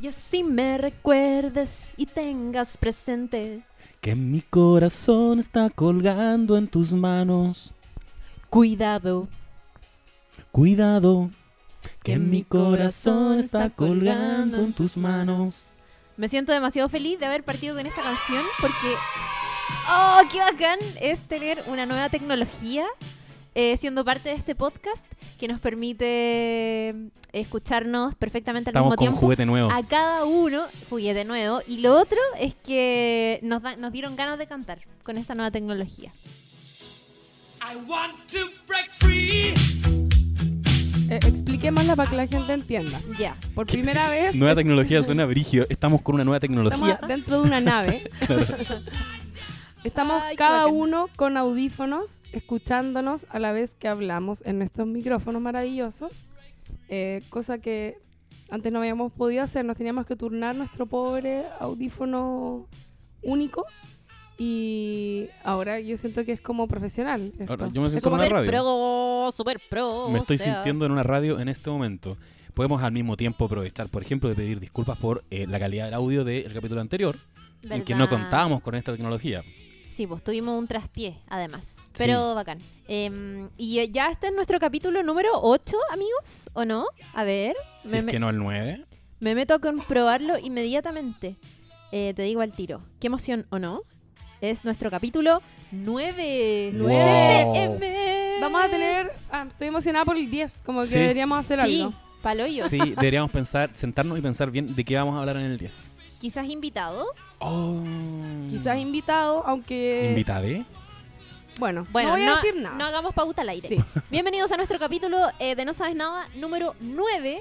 Y así me recuerdes y tengas presente. Que mi corazón está colgando en tus manos. Cuidado, Cuidado, que mi corazón está colgando en tus manos. Me siento demasiado feliz de haber partido con esta canción porque. ¡Oh, qué bacán! Es tener una nueva tecnología eh, siendo parte de este podcast que nos permite eh, escucharnos perfectamente al Estamos mismo con tiempo. juguete nuevo. A cada uno, juguete nuevo. Y lo otro es que nos, da- nos dieron ganas de cantar con esta nueva tecnología. I want to break free. Eh, expliquémosla para que la gente entienda. Ya. Por primera vez Nueva tecnología suena brigio. Estamos con una nueva tecnología. estamos dentro de una nave. Estamos Ay, cada uno con audífonos, escuchándonos a la vez que hablamos en nuestros micrófonos maravillosos. eh, cosa que antes no habíamos podido hacer. Nos teníamos que turnar nuestro pobre audífono único. Y ahora yo siento que es como profesional. esto. Ahora, yo me Es siento como en que- una radio. pro, super pro. Me estoy o sea. sintiendo en una radio en este momento. Podemos al mismo tiempo aprovechar, por ejemplo, de pedir disculpas por eh, la calidad del audio del capítulo anterior, en que no contábamos con esta tecnología. Sí, pues tuvimos un traspié, además. Pero bacán. Em, y eh, ya este es nuestro capítulo número 8, amigos, ¿o no? A ver, Si me, es me- que no el 9. me meto a comprobarlo inmediatamente. Eh, te digo al tiro. ¿Qué emoción o no? Es nuestro capítulo 9. Wow. Vamos a tener... Ah, estoy emocionada por el 10, como que Sí. deberíamos hacer Sí, algo. paloyo. Sí, deberíamos pensar, sentarnos y pensar bien de qué vamos a hablar en el 10. Quizás invitado. Oh. Quizás invitado, aunque... ¿Invitade? Bueno, Bueno, no voy a decir nada. no hagamos pauta al aire. Sí. Bienvenidos a nuestro capítulo eh, de No Sabes Nada número 9,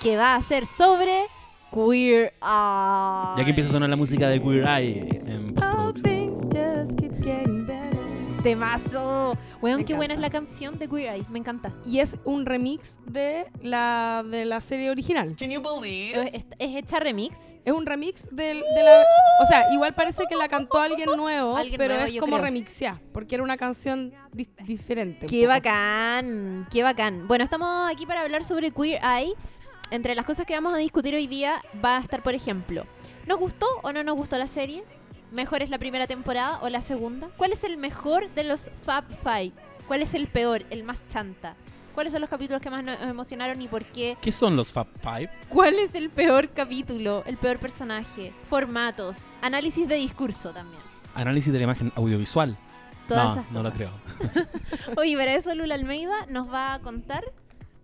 que va a ser sobre Queer Eye. Ya que empieza a sonar la música de Queer Eye en Temazo. Weón, qué buena es la canción de Queer Eye. Me encanta. Y es un remix de la, de la serie original. Can you believe? Es, es hecha remix. Es un remix del- de la... O sea, igual parece que la cantó alguien nuevo, Alguien pero nuevo, es como remixeada, porque era una canción di- diferente. Qué bacán, qué bacán. Bueno, estamos aquí para hablar sobre Queer Eye. Entre las cosas que vamos a discutir hoy día va a estar, por ejemplo, ¿nos gustó o no nos gustó la serie? ¿Mejor es la primera temporada o la segunda? ¿Cuál es el mejor de los Fab Five? ¿Cuál es el peor, el más chanta? ¿Cuáles son los capítulos que más nos emocionaron y por qué? ¿Qué son los Fab Five? ¿Cuál es el peor capítulo, el peor personaje? Formatos, análisis de discurso también. Análisis de la imagen audiovisual. Todas no, esas no lo creo. Oye, para eso Lula Almeida nos va a contar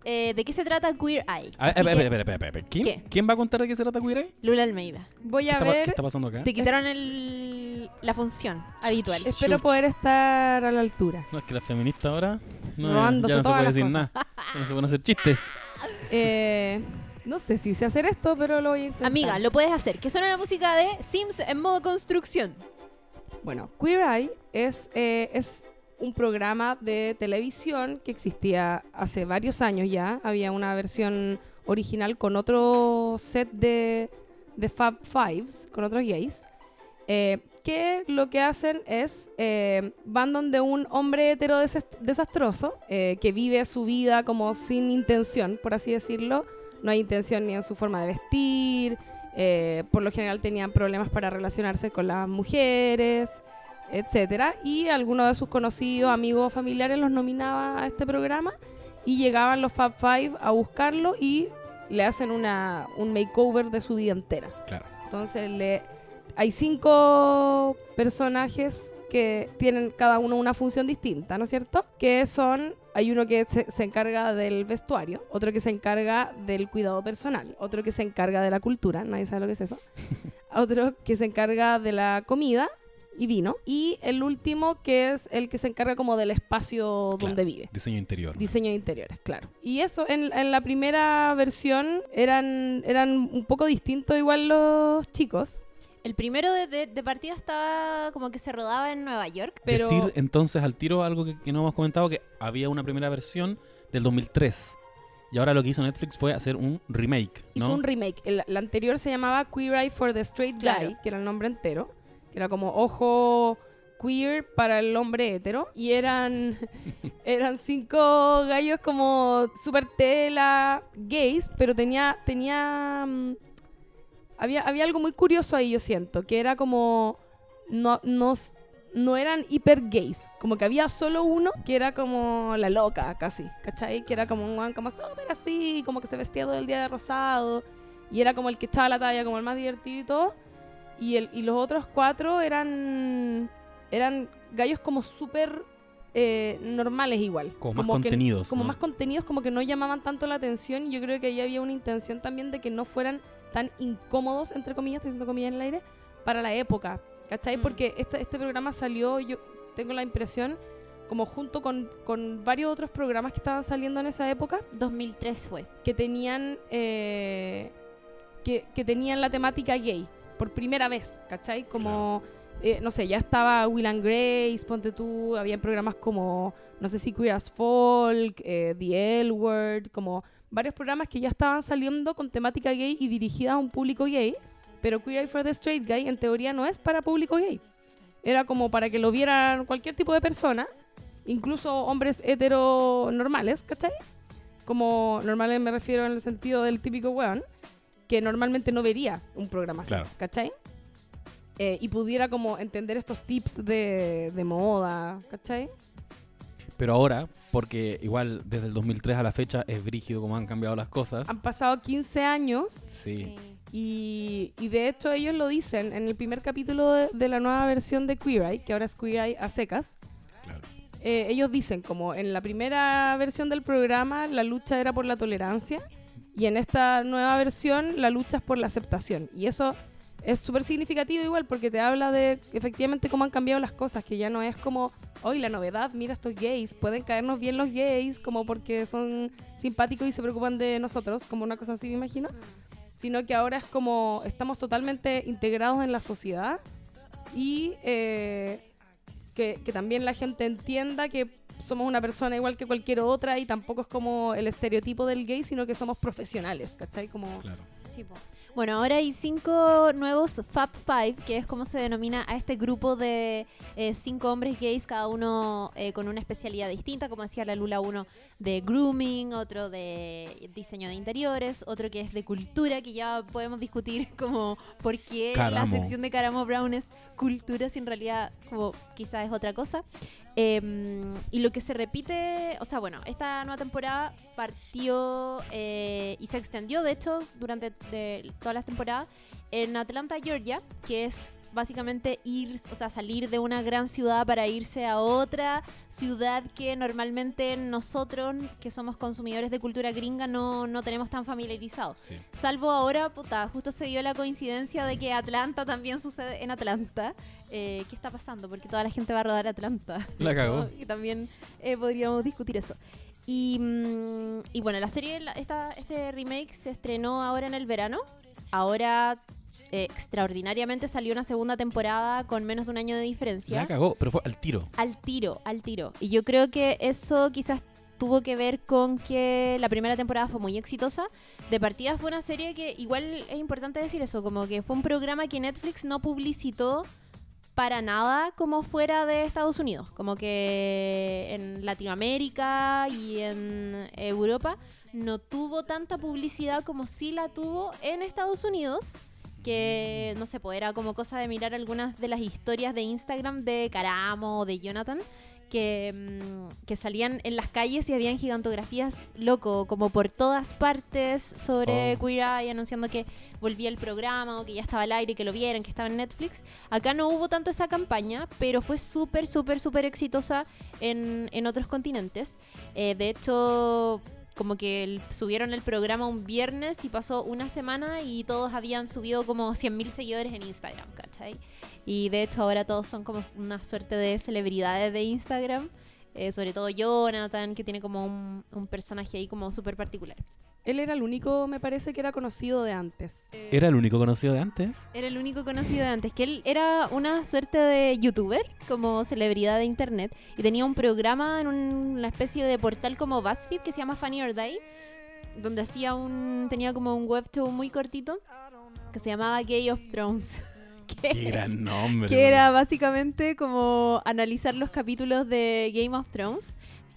eh, de qué se trata Queer Eye. A ver, Así espera, que, espera, espera, espera, espera. ¿Quién, ¿Qué? ¿Quién va a contar de qué se trata Queer Eye? Lula Almeida. Voy ¿Qué a está, pa- ver... qué está pasando acá? Te quitaron el, la función habitual. Espero Chuch. poder estar a la altura. No, es que la feminista ahora no, Robándose ya no se todas puede las decir cosas. nada. Ya no se pueden hacer chistes. Eh, no sé si sé hacer esto, pero lo voy a intentar. Amiga, lo puedes hacer. Que suena la música de Sims en modo construcción. Bueno, Queer Eye es, eh, es un programa de televisión que existía hace varios años ya. Había una versión original con otro set de, de Fab Fives, con otros gays, eh, que lo que hacen es, eh, van donde un hombre hetero desas- desastroso, eh, que vive su vida como sin intención, por así decirlo. No hay intención ni en su forma de vestir, eh, por lo general tenían problemas para relacionarse con las mujeres, etcétera, y algunos de sus conocidos, amigos, familiares los nominaba a este programa y llegaban los Fab Five a buscarlo y le hacen una, un makeover de su vida entera. Claro. Entonces le, hay cinco personajes que tienen cada uno una función distinta, ¿no es cierto? Que son, hay uno que se, se encarga del vestuario, otro que se encarga del cuidado personal, otro que se encarga de la cultura, nadie sabe lo que es eso, otro que se encarga de la comida y vino, y el último que es el que se encarga como del espacio Claro. donde vive. Diseño interior. Diseño de interiores, claro. Y eso, en, en la primera versión eran, eran un poco distintos igual los chicos, El primero de, de- de partida estaba como que se rodaba en Nueva York. pero... Decir entonces al tiro algo que, que no hemos comentado, que había una primera versión del 2003. Y ahora lo que hizo Netflix fue hacer un remake, Hizo ¿no? un remake. El, la anterior se llamaba Queer Eye for the Straight Guy, Claro. que era el nombre entero. Era como ojo queer para el hombre hetero y eran eran cinco gallos como super tela gays pero tenía tenía mm, había había algo muy curioso ahí yo siento que era como no nos no eran hiper gays como que había solo uno que era como la loca casi ¿cachai? que era como un guan como súper así como que se vestía todo el día de rosado y era como el que echaba la talla como el más divertido y todo y, el, y los otros cuatro eran eran gallos como súper eh, normales igual. Como más que- contenidos, como ¿no? más contenidos, como que no llamaban tanto la atención. Y yo creo que ahí había una intención también de que no fueran tan incómodos, entre comillas, estoy diciendo comillas en el aire, para la época. ¿Cachai? Mm. Porque este, este programa salió, yo tengo la impresión, como junto con, con varios otros programas que estaban saliendo en esa época 2003 fue. que tenían eh, que, que tenían la temática gay por primera vez, ¿cachai? Como, eh, no sé, ya estaba Will and Grace, ponte tú, habían programas como, no sé si Queer as Folk, eh, The L Word, como varios programas que ya estaban saliendo con temática gay y dirigidas a un público gay, pero Queer Eye for the Straight Guy en teoría no es para público gay. Era como para que lo vieran cualquier tipo de persona, incluso hombres heteronormales, ¿cachai? Como normales me refiero en el sentido del típico weón, que normalmente no vería un programa así, Claro. ¿cachai? Eh, y pudiera como entender estos tips de, de moda, ¿cachai? Pero ahora, porque igual desde el 2003 a la fecha es brígido como han cambiado las cosas. Han pasado 15 años Sí. y, y de hecho ellos lo dicen en el primer capítulo de, de la nueva versión de Queer Eye, que ahora es Queer Eye a secas. Claro. eh, ellos dicen como en la primera versión del programa la lucha era por la tolerancia y en esta nueva versión la lucha es por la aceptación. Y eso es súper significativo igual porque te habla de efectivamente cómo han cambiado las cosas, que ya no es como, hoy la novedad, mira estos gays, pueden caernos bien los gays como porque son simpáticos y se preocupan de nosotros, como una cosa así me imagino, sino que ahora es como estamos totalmente integrados en la sociedad y eh, que, que también la gente entienda que somos una persona igual que cualquier otra y tampoco es como el estereotipo del gay, sino que somos profesionales, ¿cachai? Como... Claro. Sí. Bueno, ahora hay cinco nuevos Fab Five, que es como se denomina a este grupo de eh, cinco hombres gays, cada uno eh, con una especialidad distinta, como decía la Lula, uno de grooming, otro de diseño de interiores, otro que es de cultura, que ya podemos discutir como por qué la sección de Caramo Brown es cultura, si en realidad como quizás es otra cosa. Em, y lo que se repite, o sea, bueno, esta nueva temporada partió eh, y se extendió, de hecho, durante todas las temporadas, en Atlanta, Georgia, que es básicamente ir, o sea, salir de una gran ciudad para irse a otra ciudad que normalmente nosotros, que somos consumidores de cultura gringa, no, no tenemos tan familiarizados. Sí. Salvo ahora, puta, justo se dio la coincidencia de que Atlanta también sucede en Atlanta. Eh, ¿Qué está pasando? Porque toda la gente va a rodar Atlanta. La cagó. Y también eh, podríamos discutir eso. Y, mm, y bueno, la serie, esta, este remake se estrenó ahora en el verano. Ahora, eh, extraordinariamente, salió una segunda temporada con menos de un año de diferencia La cagó, pero fue al tiro. al tiro, al tiro. Y yo creo que eso quizás tuvo que ver con que la primera temporada fue muy exitosa. De partida fue una serie que igual es importante decir eso, como que fue un programa que Netflix no publicitó para nada como fuera de Estados Unidos, como que en Latinoamérica y en Europa no tuvo tanta publicidad como sí la tuvo en Estados Unidos que no sé, pues era como cosa de mirar algunas de las historias de Instagram de Caramo o de Jonathan que, mm, que salían en las calles y habían gigantografías loco, como por todas partes sobre Oh. Queer Eye anunciando que volvía el programa o que ya estaba al aire, que lo vieran, que estaba en Netflix. Acá no hubo tanto esa campaña, pero fue súper, súper, súper exitosa en, en otros continentes. Eh, de hecho, como que subieron el programa un viernes y pasó una semana y todos habían subido como 100.000 seguidores en Instagram, ¿cachai? Y de hecho ahora todos son como una suerte de celebridades de Instagram. eh, sobre todo Jonathan, que tiene como un, un personaje ahí como súper particular. Él era el único, me parece, que era conocido de antes. ¿Era el único conocido de antes? Era el único conocido de antes, que él era una suerte de youtuber, como celebridad de internet, y tenía un programa en un- una especie de portal como BuzzFeed que se llama Funny or Die, donde hacía un, tenía como un web show muy cortito que se llamaba Gay of Thrones, que, Qué gran nombre. que era básicamente como analizar los capítulos de Game of Thrones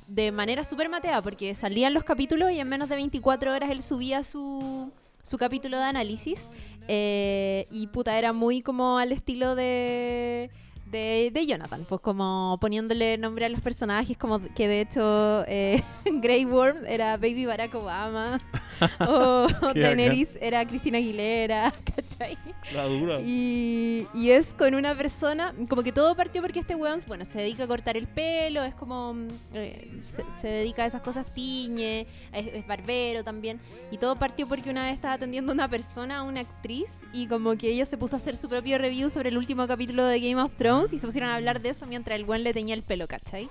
de manera súper matea, porque salían los capítulos y en menos de 24 horas él subía su, su capítulo de análisis. eh, y puta, era muy como al estilo de, de, de Jonathan, pues como poniéndole nombre a los personajes, como que de hecho eh, Grey Worm era Baby Barack Obama, o Daenerys era Cristina Aguilera, ¿cachai? La dura. Y, y es con una persona, como que todo partió porque este weón, bueno, se dedica a cortar el pelo, es como, mm, eh, se, se dedica a esas cosas, tiñe, es, es barbero también. Y todo partió porque una vez estaba atendiendo a una persona, a una actriz, y como que ella se puso a hacer su propio review sobre el último capítulo de Game of Thrones y se pusieron a hablar de eso mientras el weón le teñía el pelo, ¿cachai?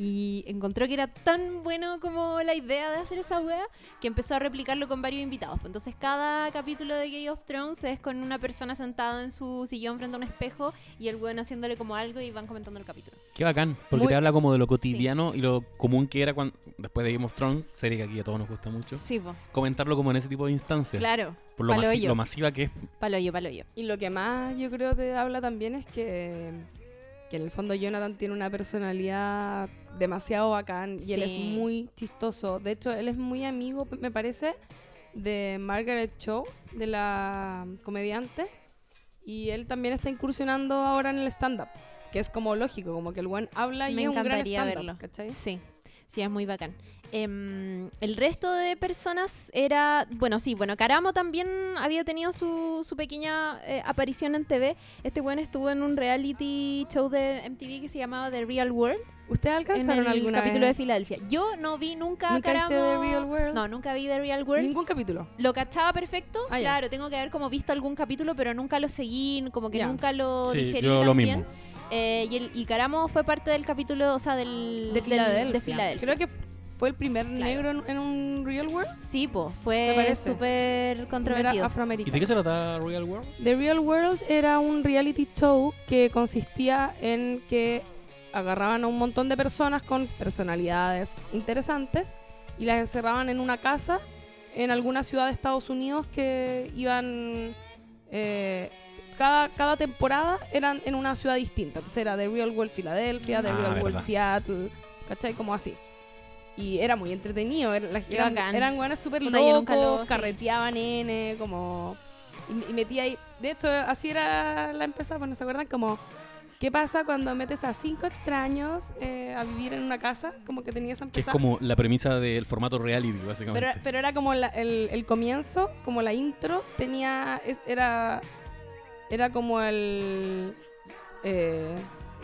Y encontró que era tan bueno como la idea de hacer esa wea que empezó a replicarlo con varios invitados. Entonces cada capítulo de Game of Thrones es con una persona sentada en su sillón frente a un espejo y el weón haciéndole como algo y van comentando el capítulo. Qué bacán, porque Muy- te habla como de lo cotidiano y lo común que era cuando, después de Game of Thrones, serie que aquí a todos nos gusta mucho, Sí, comentarlo como en ese tipo de instancias. claro. Por lo, masi- lo masiva que es. Paloyo, paloyo. Y lo que más yo creo te habla también es que, que en el fondo Jonathan tiene una personalidad demasiado bacán y él es muy chistoso. De hecho, él es muy amigo, me parece, de Margaret Cho, de la comediante. Y él también está incursionando ahora en el stand-up, que es como lógico, como que el buen habla y Me es un gran stand-up, verlo. ¿cachai? Sí, sí, es muy bacán. Em, el resto de personas era, bueno, sí, bueno, Caramo también había tenido su, su pequeña eh, aparición en TV. Este bueno estuvo en un reality show de MTV que se llamaba The Real World, ¿Ustedes en alcanzaron el alguna capítulo de? Filadelfia. Yo no vi nunca, ¿Nunca viste Caramo. The Real World? No, nunca vi The Real World. Ningún capítulo. Lo cachaba perfecto, Ah, claro, tengo que haber como visto algún capítulo, pero nunca lo seguí, como que nunca lo Sí, digerí yo tan lo bien. mismo. Eh, y, el, y Caramo fue parte del capítulo, o sea, del... De del- Filadelfia. de Filadelfia. Creo que fue el primer Claro. negro en, en un Real World. Sí, po, Me fue súper Era controvertido. ¿Y de afroamericano. qué se trata Real World? The Real World era un reality show que consistía en que agarraban a un montón de personas con personalidades interesantes y las encerraban en una casa en alguna ciudad de Estados Unidos que iban... eh, cada, cada temporada eran en una ciudad distinta. Entonces era The Real World Filadelfia, The Ah, Real World verdad. Seattle, ¿cachai? Como así. Y era muy entretenido. Era, Qué eran, bacán. eran buenas súper locos, lo- sí. carreteaban N, como... Y, y metía ahí... De hecho, así era la empezada, ¿no se acuerdan? Como... ¿Qué pasa cuando metes a cinco extraños eh, a vivir en una casa? Como que tenías esa Que es como la premisa del formato reality, básicamente. Pero, pero era como la- el, el comienzo, como la intro, tenía. es- era. Era como el. eh,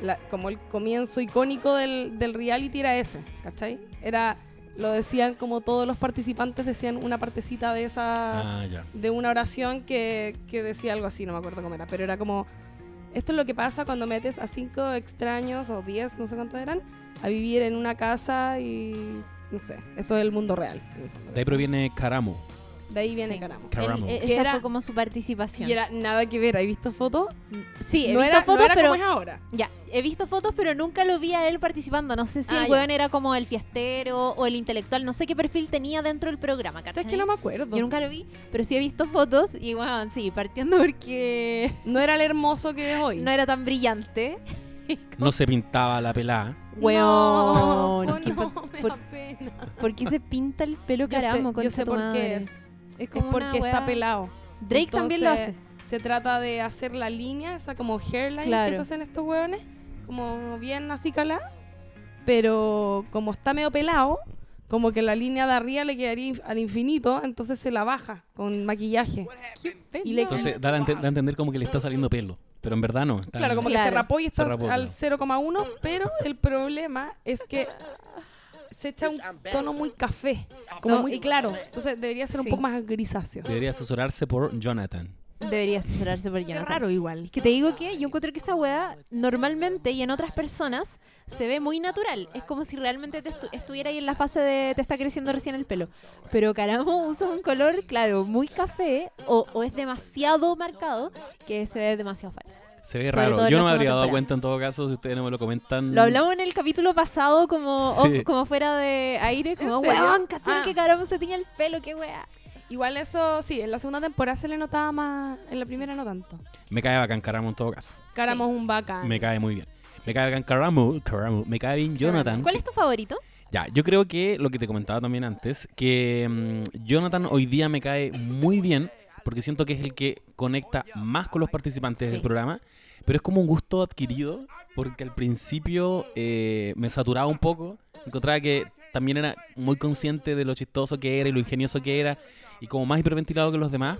la- como el comienzo icónico del, del reality era ese, ¿cachai? Era. Lo decían como todos los participantes decían una partecita de esa. Ah, ya. de una oración que, que decía algo así, no me acuerdo cómo era, pero era como. Esto es lo que pasa cuando metes a cinco extraños o diez, no sé cuántos eran, a vivir en una casa y. No sé, esto es el mundo real. De ahí proviene Caramo. De ahí viene Sí. Caramo. Caramo. Él- Que esa era- fue como su participación. Y era nada que ver, ¿has visto fotos? sí, he no visto era, no fotos, era pero como es ahora. ya, he visto fotos, pero nunca lo vi a él participando. No sé si Ah, el ya. weón era como el fiestero o el intelectual, no sé qué perfil tenía dentro del programa, ¿cachai? ¿Sabes que no me acuerdo? Yo nunca lo vi, pero sí he visto fotos y bueno, sí, partiendo porque No era el hermoso que es hoy. no era tan brillante. No se pintaba la pelada. Weón, no, ¿qué no, por- me da pena. ¿Por qué se pinta el pelo Yo sé, caramo? yo sé por qué? Es. Es Es como porque una está pelado. Drake también lo hace. Se trata de hacer la línea, esa como hairline Claro. que se hacen estos hueones, como bien así calada, pero como está medio pelado, como que la línea de arriba le quedaría al infinito, entonces se la baja con maquillaje. Y le Entonces da a, da a entender como que le está saliendo pelo. Pero en verdad no. está- Claro, como que se Claro. rapó y está al claro. 0,1, pero el problema es que se echa un tono muy café, como No, muy y- claro. Entonces debería ser un Sí. poco más grisáceo. Debería asesorarse por Jonathan. Debería asesorarse por Qué Jonathan. raro igual. Es que te digo que yo encuentro que esa weá normalmente y en otras personas se ve muy natural. Es como si realmente te estu- estuviera ahí en la fase de te está creciendo recién el pelo. Pero Caramo usa un color, claro, muy café o, o es demasiado marcado que se ve demasiado falso. Se ve Sobre raro. Yo no me habría dado temporada. cuenta en todo caso si ustedes no me lo comentan. Lo hablamos en el capítulo pasado como, Sí. off- como fuera de aire, como weón, ¿cachai Ah. que Caramo se tenía el pelo? ¿Qué weá? Igual eso, sí, en la segunda temporada se le notaba más, en la primera no tanto. Me cae bacán Caramo en todo caso. Caramo es un bacán. Me cae muy bien. Me cae bacán Caramo, Caramo. Me cae bien Jonathan. ¿Cuál es tu favorito? Ya, yo creo que lo que te comentaba también antes, que mm, Jonathan hoy día me cae muy bien, porque siento que es el que conecta más con los participantes Sí. del programa, pero es como un gusto adquirido, porque al principio eh, me saturaba un poco, encontraba que también era muy consciente de lo chistoso que era y lo ingenioso que era, y como más hiperventilado que los demás,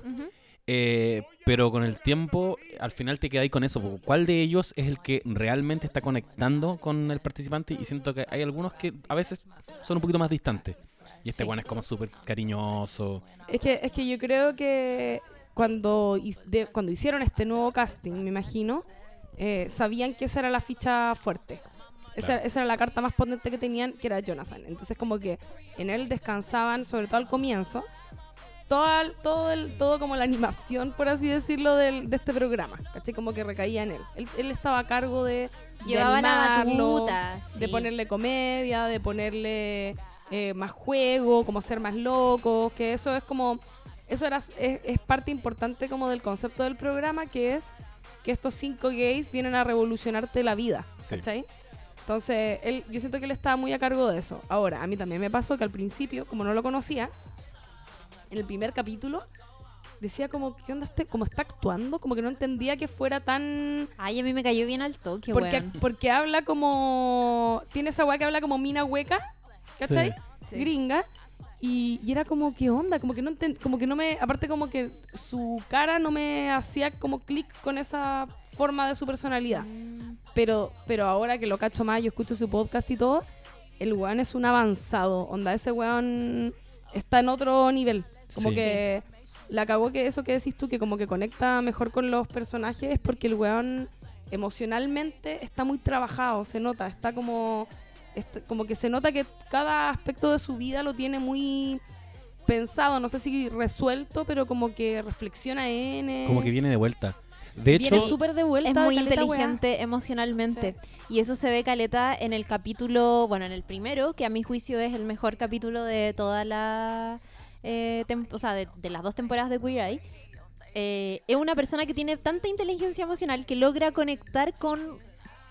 eh, pero con el tiempo, al final te quedáis con eso. ¿Cuál de ellos es el que realmente está conectando con el participante? Y siento que hay algunos que a veces son un poquito más distantes. Y este Sí. one es como súper cariñoso. Es que, es que yo creo que cuando, de- cuando hicieron este nuevo casting, me imagino, eh, sabían que esa era la ficha fuerte. Esa, Claro. esa era la carta más potente que tenían, que era Jonathan. Entonces como que en él descansaban, sobre todo al comienzo, todo, el- todo, el, todo como la animación, por así decirlo, del, de este programa. ¿Cachai? Como que recaía en él. Él, él estaba a cargo de... de Llevaba la animarlo, de ponerle comedia, de ponerle eh, más juego, como ser más locos, que eso es como, eso era, es, es parte importante como del concepto del programa, que es que estos cinco gays vienen a revolucionarte la vida, Sí. ¿cachai? Entonces, él, yo siento que él estaba muy a cargo de eso. Ahora, a mí también me pasó que al principio, como no lo conocía, en el primer capítulo, decía como, ¿qué onda este? Como está actuando, como que no entendía que fuera tan... Ay, a mí me cayó bien al toque, Porque, weón. porque habla como. Tiene esa weá que habla como mina hueca, ¿cachai? Sí. Gringa. Y, y era como, ¿qué onda? Como que no enten- como que no me. Aparte, como que su cara no me hacía como clic con esa forma de su personalidad. Mm, Pero, pero ahora que lo cacho más, yo escucho su podcast y todo, el weón es un avanzado. Onda, ese weón está en otro nivel. Como Sí. que la cagó que eso que decís tú, que como que conecta mejor con los personajes, es porque el weón emocionalmente está muy trabajado, se nota, está como, como que se nota que cada aspecto de su vida lo tiene muy pensado, no sé si resuelto, pero como que reflexiona en... Como que viene de vuelta. De Viene hecho, súper de vuelta. Es muy weá. inteligente emocionalmente. Y eso se ve caleta en el capítulo, bueno, en el primero, que a mi juicio es el mejor capítulo de toda la. eh, o sea, de, de las dos temporadas de Queer Eye. Eh, es una persona que tiene tanta inteligencia emocional que logra conectar con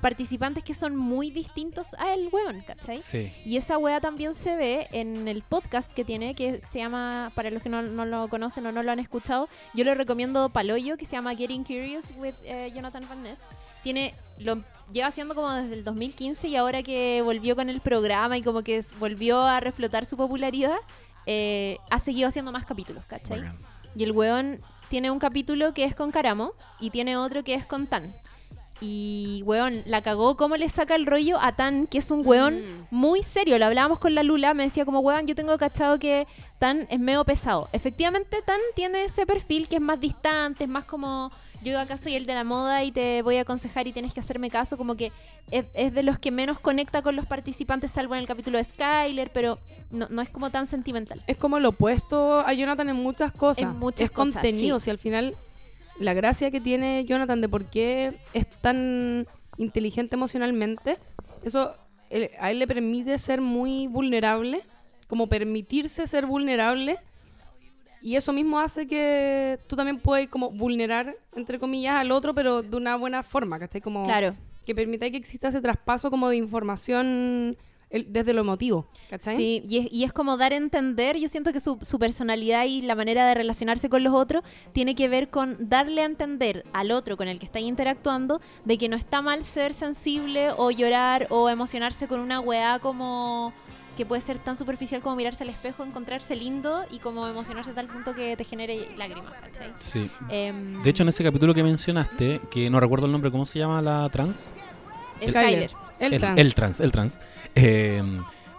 participantes que son muy distintos a el weón, ¿cachai? sí. Y esa wea también se ve en el podcast que tiene, que se llama, para los que no, no lo conocen o no lo han escuchado, yo le recomiendo Paloyo, que se llama Getting Curious with eh, Jonathan Van Ness. Tiene, lo lleva haciendo como desde el 2015 y ahora que volvió con el programa y como que volvió a reflotar su popularidad, eh, ha seguido haciendo más capítulos, ¿cachai? Y el weón tiene un capítulo que es con Caramo y tiene otro que es con Tan. Y, weón, la cagó cómo le saca el rollo a Tan, que es un weón Mm. muy serio. Lo hablábamos con la Lula, me decía como, weón, yo tengo cachado que Tan es medio pesado. Efectivamente, Tan tiene ese perfil que es más distante, es más como, yo acá soy el de la moda y te voy a aconsejar y tienes que hacerme caso, como que es, es de los que menos conecta con los participantes, salvo en el capítulo de Skyler, pero no, no es como tan sentimental. es como lo opuesto a Jonathan en muchas cosas. En muchas es cosas, contenido. sí. Si al final la gracia que tiene Jonathan de por qué es tan inteligente emocionalmente, eso eh, a él le permite ser muy vulnerable, como permitirse ser vulnerable. Y eso mismo hace que tú también puedas como vulnerar, entre comillas, al otro, pero de una buena forma, ¿cachai? Como Claro. que permita que exista ese traspaso como de información el- desde lo emotivo, ¿cachai? Sí, y es, y es como dar a entender, yo siento que su, su personalidad y la manera de relacionarse con los otros tiene que ver con darle a entender al otro con el que está interactuando de que no está mal ser sensible o llorar o emocionarse con una weá como que puede ser tan superficial como mirarse al espejo, encontrarse lindo y como emocionarse a tal punto que te genere lágrimas, ¿cachai? Sí. Em, De hecho, en ese capítulo que mencionaste, que no recuerdo el nombre, ¿cómo se llama la trans? Skyler. El, el, trans. el trans, el trans. Eh,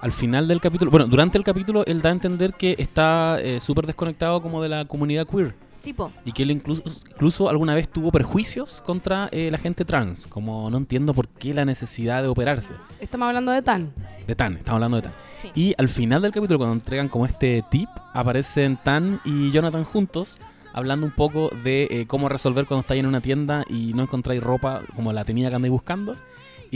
al final del capítulo, bueno, durante el capítulo él da a entender que está eh, súper desconectado como de la comunidad queer Sí, po. y que él incluso, incluso alguna vez tuvo perjuicios contra eh, la gente trans, como no entiendo por qué la necesidad de operarse. Estamos hablando de Tan. De Tan, estamos hablando de Tan. Sí. Y al final del capítulo, cuando entregan como este tip, aparecen Tan y Jonathan juntos, hablando un poco de eh, cómo resolver cuando estáis en una tienda y no encontráis ropa como la tenida que andáis buscando.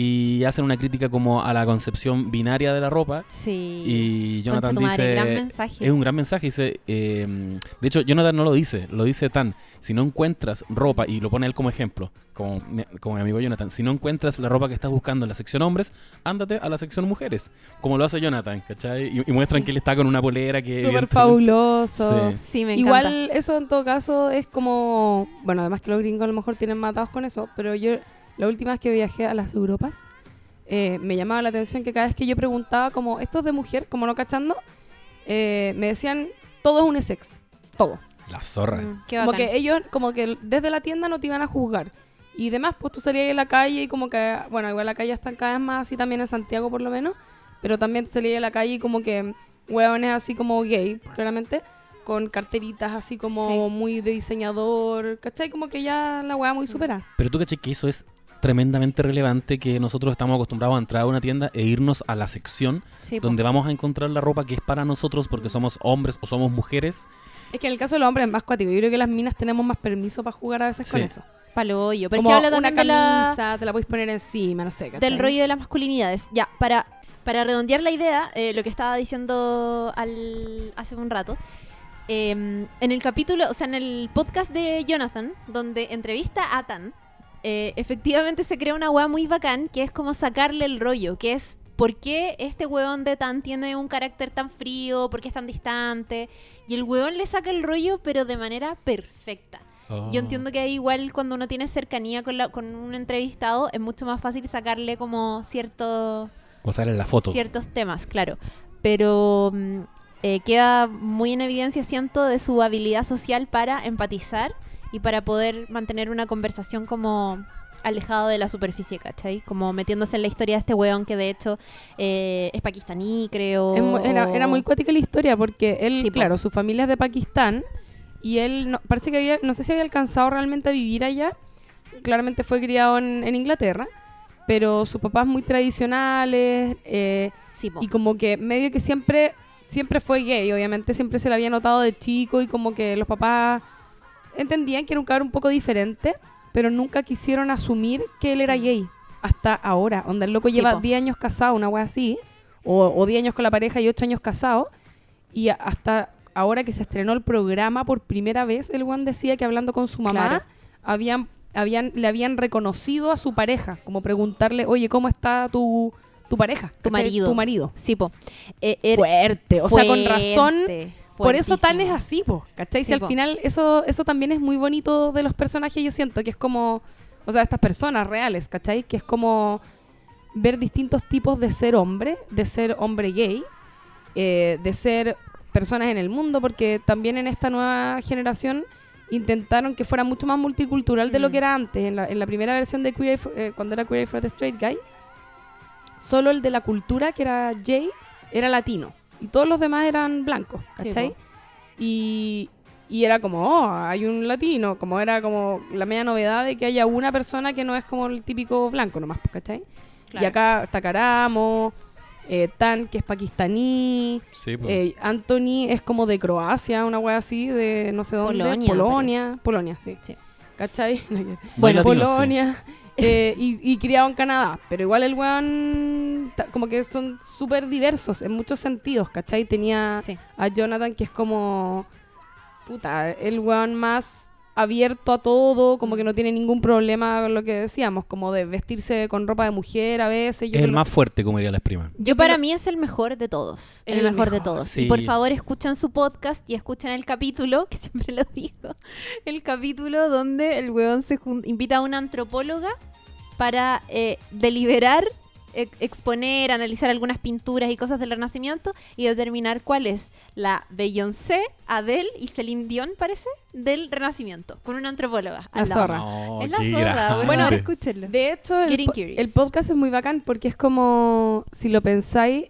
Y hacen una crítica como a la concepción binaria de la ropa. Sí. Y Jonathan Concha dice. gran mensaje. Es un gran mensaje. Dice. eh, de hecho, Jonathan no lo dice. Lo dice Tan. Si no encuentras ropa, y lo pone él como ejemplo, como, mi- como mi amigo Jonathan. Si no encuentras la ropa que estás buscando en la sección hombres, ándate a la sección mujeres. Como lo hace Jonathan, ¿cachai? Y, y muestran Sí. que él está con una polera que. Súper fabuloso. Sí. Sí, me encanta. Igual eso en todo caso es como, bueno, además que los gringos a lo mejor tienen matados con eso, pero yo la última vez que viajé a las Europas, eh, me llamaba la atención que cada vez que yo preguntaba como, ¿esto es de mujer? Como no cachando, eh, me decían, todo es unisex, todo. La zorra. Mm, qué como que ellos, como que desde la tienda no te iban a juzgar. Y demás, pues tú salías en la calle y como que, bueno, igual la calle están cada vez más así también en Santiago por lo menos, pero también tú salías en la calle y como que hueones así como gay, claramente, con carteritas así como Sí. muy de diseñador, ¿cachai? Como que ya la hueá muy superada. Pero tú caché que eso es tremendamente relevante que nosotros estamos acostumbrados a entrar a una tienda e irnos a la sección Sí, po. donde vamos a encontrar la ropa que es para nosotros porque somos hombres o somos mujeres. Es que en el caso de los hombres es más cuático. Yo creo que las minas tenemos más permiso para jugar a veces con eso. Palo hoyo. Pero es como que habla una también de la- camisa, te la puedes poner encima, no sé, ¿cachai? del rollo de las masculinidades. Ya, para, para redondear la idea, eh, lo que estaba diciendo al, hace un rato, eh, en el capítulo, o sea, en el podcast de Jonathan, donde entrevista a Tan, eh, efectivamente se crea una weá muy bacán, que es como sacarle el rollo, que es por qué este weón de Tan tiene un carácter tan frío, por qué es tan distante, y el weón le saca el rollo, pero de manera perfecta. Oh. Yo entiendo que igual cuando uno tiene cercanía con, la- con un entrevistado es mucho más fácil sacarle como cierto, O sale en la foto. ciertos temas, claro. Pero mm, eh, queda muy en evidencia, siento, de su habilidad social para empatizar y para poder mantener una conversación como alejado de la superficie, ¿cachai? Como metiéndose en la historia de este weón que de hecho eh, es pakistaní, creo. Es mu- era, era muy o- cuática la historia porque él, Sí, po. claro, su familia es de Pakistán y él no- parece que había, no sé si había alcanzado realmente a vivir allá. Claramente fue criado en, en Inglaterra, pero sus papás muy tradicionales eh, Sí, y como que medio que siempre siempre fue gay, obviamente siempre se le había notado de chico y como que los papás entendían que era un cabrón un poco diferente, pero nunca quisieron asumir que él era gay hasta ahora. Onda, el loco Sí, lleva po. 10 años casado, una wea así, o, o 10 años con la pareja y 8 años casado, y hasta ahora que se estrenó el programa por primera vez, el one decía que hablando con su mamá, Claro. habían, habían, le habían reconocido a su pareja, como preguntarle, oye, ¿cómo está tu, tu pareja? Tu marido. Tu marido. Sí, po. Eh, era- Fuerte, o sea, con razón fuerte, por eso tan es así, po, ¿cachai? Sí, si al final eso, eso también es muy bonito de los personajes, yo siento que es como, o sea, estas personas reales, ¿cachai? Que es como ver distintos tipos de ser hombre, de ser hombre gay, eh, de ser personas en el mundo, porque también en esta nueva generación intentaron que fuera mucho más multicultural de lo Mm. que era antes. En la, en la primera versión de Queer Eye for- eh, cuando era Queer Eye for the Straight Guy, solo el de la cultura, que era Jay, era latino. Y todos los demás eran blancos, Sí, ¿cachai? y, y era como, oh, hay un latino, como era como la media novedad de que haya una persona que no es como el típico blanco nomás, ¿cachai? Claro. Y acá está Karamo, eh, Tan, que es pakistaní, Sí, eh, Anthony es como de Croacia, una wea así, de no sé dónde. Polonia, Polonia. Polonia, sí. Sí. ¿Cachai? Bueno, Polonia. eh, y, y criado en Canadá. Pero igual el weón, como que son súper diversos en muchos sentidos, ¿cachai? Tenía Sí. a Jonathan, que es como. Puta, el weón más abierto a todo, como que no tiene ningún problema con lo que decíamos, como de vestirse con ropa de mujer a veces. Yo es el más fuerte, como diría la prima. Yo para mí es el mejor de todos. El, El mejor, de todos. sí. Y por favor escuchen su podcast y escuchen el capítulo, que siempre lo digo, el capítulo donde el weón se invita a una antropóloga para eh, deliberar, e- exponer, analizar algunas pinturas y cosas del Renacimiento y determinar cuál es la Beyoncé, Adele y Celine Dion, parece, del Renacimiento, con una antropóloga. La zorra. No, Es la zorra. grande. Bueno, De- escúchenlo. De hecho, el, Getting po- curious. el podcast es muy bacán porque es como, si lo pensáis,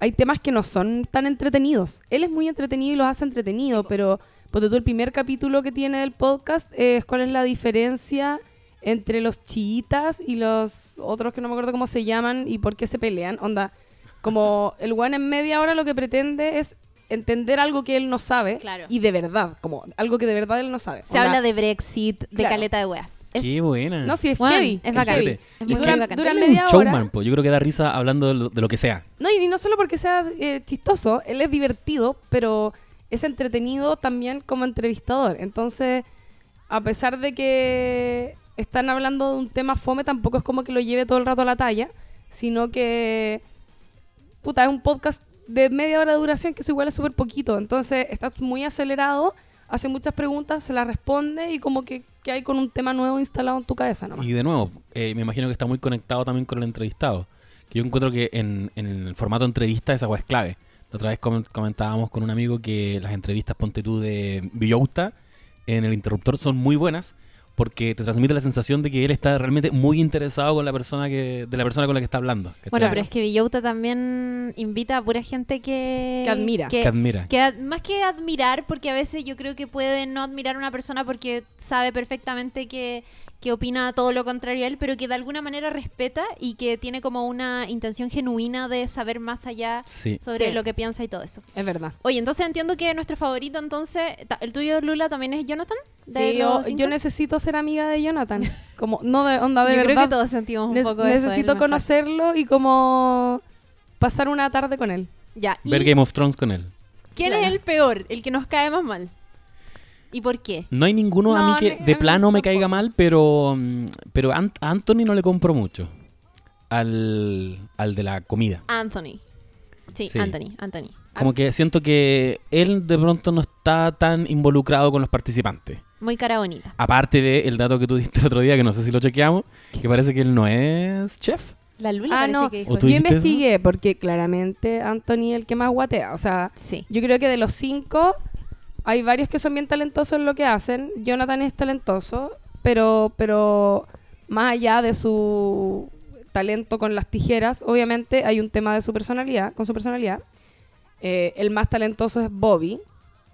hay temas que no son tan entretenidos. Él es muy entretenido y los hace entretenido, pero porque tú el primer capítulo que tiene el podcast es cuál es la diferencia entre los chiitas y los otros que no me acuerdo cómo se llaman y por qué se pelean. Onda, como el one en media hora lo que pretende es entender algo que él no sabe Claro. y de verdad, como algo que de verdad él no sabe. Se Onda, habla de Brexit, de Claro. caleta de weas. Es- Qué buena. No, sí, es Bueno, heavy. es bacán. Es Y bacán. media un hora. showman, po. Yo creo que da risa hablando de lo, de lo que sea. No, y no solo porque sea eh, chistoso, él es divertido, pero es entretenido también como entrevistador. Entonces, a pesar de que están hablando de un tema fome, tampoco es como que lo lleve todo el rato a la talla, sino que, puta, es un podcast de media hora de duración que eso igual es súper poquito. Entonces, estás muy acelerado, hace muchas preguntas, se las responde y como que, que hay con un tema nuevo instalado en tu cabeza nomás. Y de nuevo, eh, me imagino que está muy conectado también con el entrevistado. Que yo encuentro que en, el formato entrevista esa agua es clave. La otra vez com- comentábamos con un amigo que las entrevistas, ponte tú, de Villouta en el interruptor son muy buenas porque te transmite la sensación de que él está realmente muy interesado con la persona que, de la persona con la que está hablando. ¿cachai? Bueno, pero es que Villota también invita a pura gente que... Que admira. que admira. que ad- más que admirar, porque a veces yo creo que puede no admirar a una persona porque sabe perfectamente que, que opina todo lo contrario a él, pero que de alguna manera respeta y que tiene como una intención genuina de saber más allá Sí. sobre Sí. lo que piensa y todo eso. Es verdad. Oye, entonces entiendo que nuestro favorito, entonces, el tuyo, Lula, también es Jonathan. de Sí, yo, necesito ser amiga de Jonathan. Como, no de onda de Yo creo verdad. que todos sentimos un Ne- poco necesito conocerlo y como pasar una tarde con él. Ya, ¿y Ver Game of Thrones con él. quién Claro. es el peor? El que nos cae más mal. ¿Y por qué? No hay ninguno a No, mí que de plano me caiga mal, pero, mm, pero Ant- a Anthony no le compro mucho. Al, al de la comida. Anthony. Sí, Sí. Anthony, Anthony. Como que siento que él de pronto no está tan involucrado con los participantes. Muy cara bonita. Aparte del dato que tú diste el otro día, que no sé si lo chequeamos, que parece que él no es chef. La Lula Ah, parece no. que dijo ¿O tú eso. Yo eso? investigué porque claramente Anthony es el que más guatea. O sea, Sí. yo creo que de los cinco hay varios que son bien talentosos en lo que hacen. Jonathan es talentoso, pero, pero más allá de su talento con las tijeras, obviamente hay un tema de su personalidad, con su personalidad. Eh, el más talentoso es Bobby,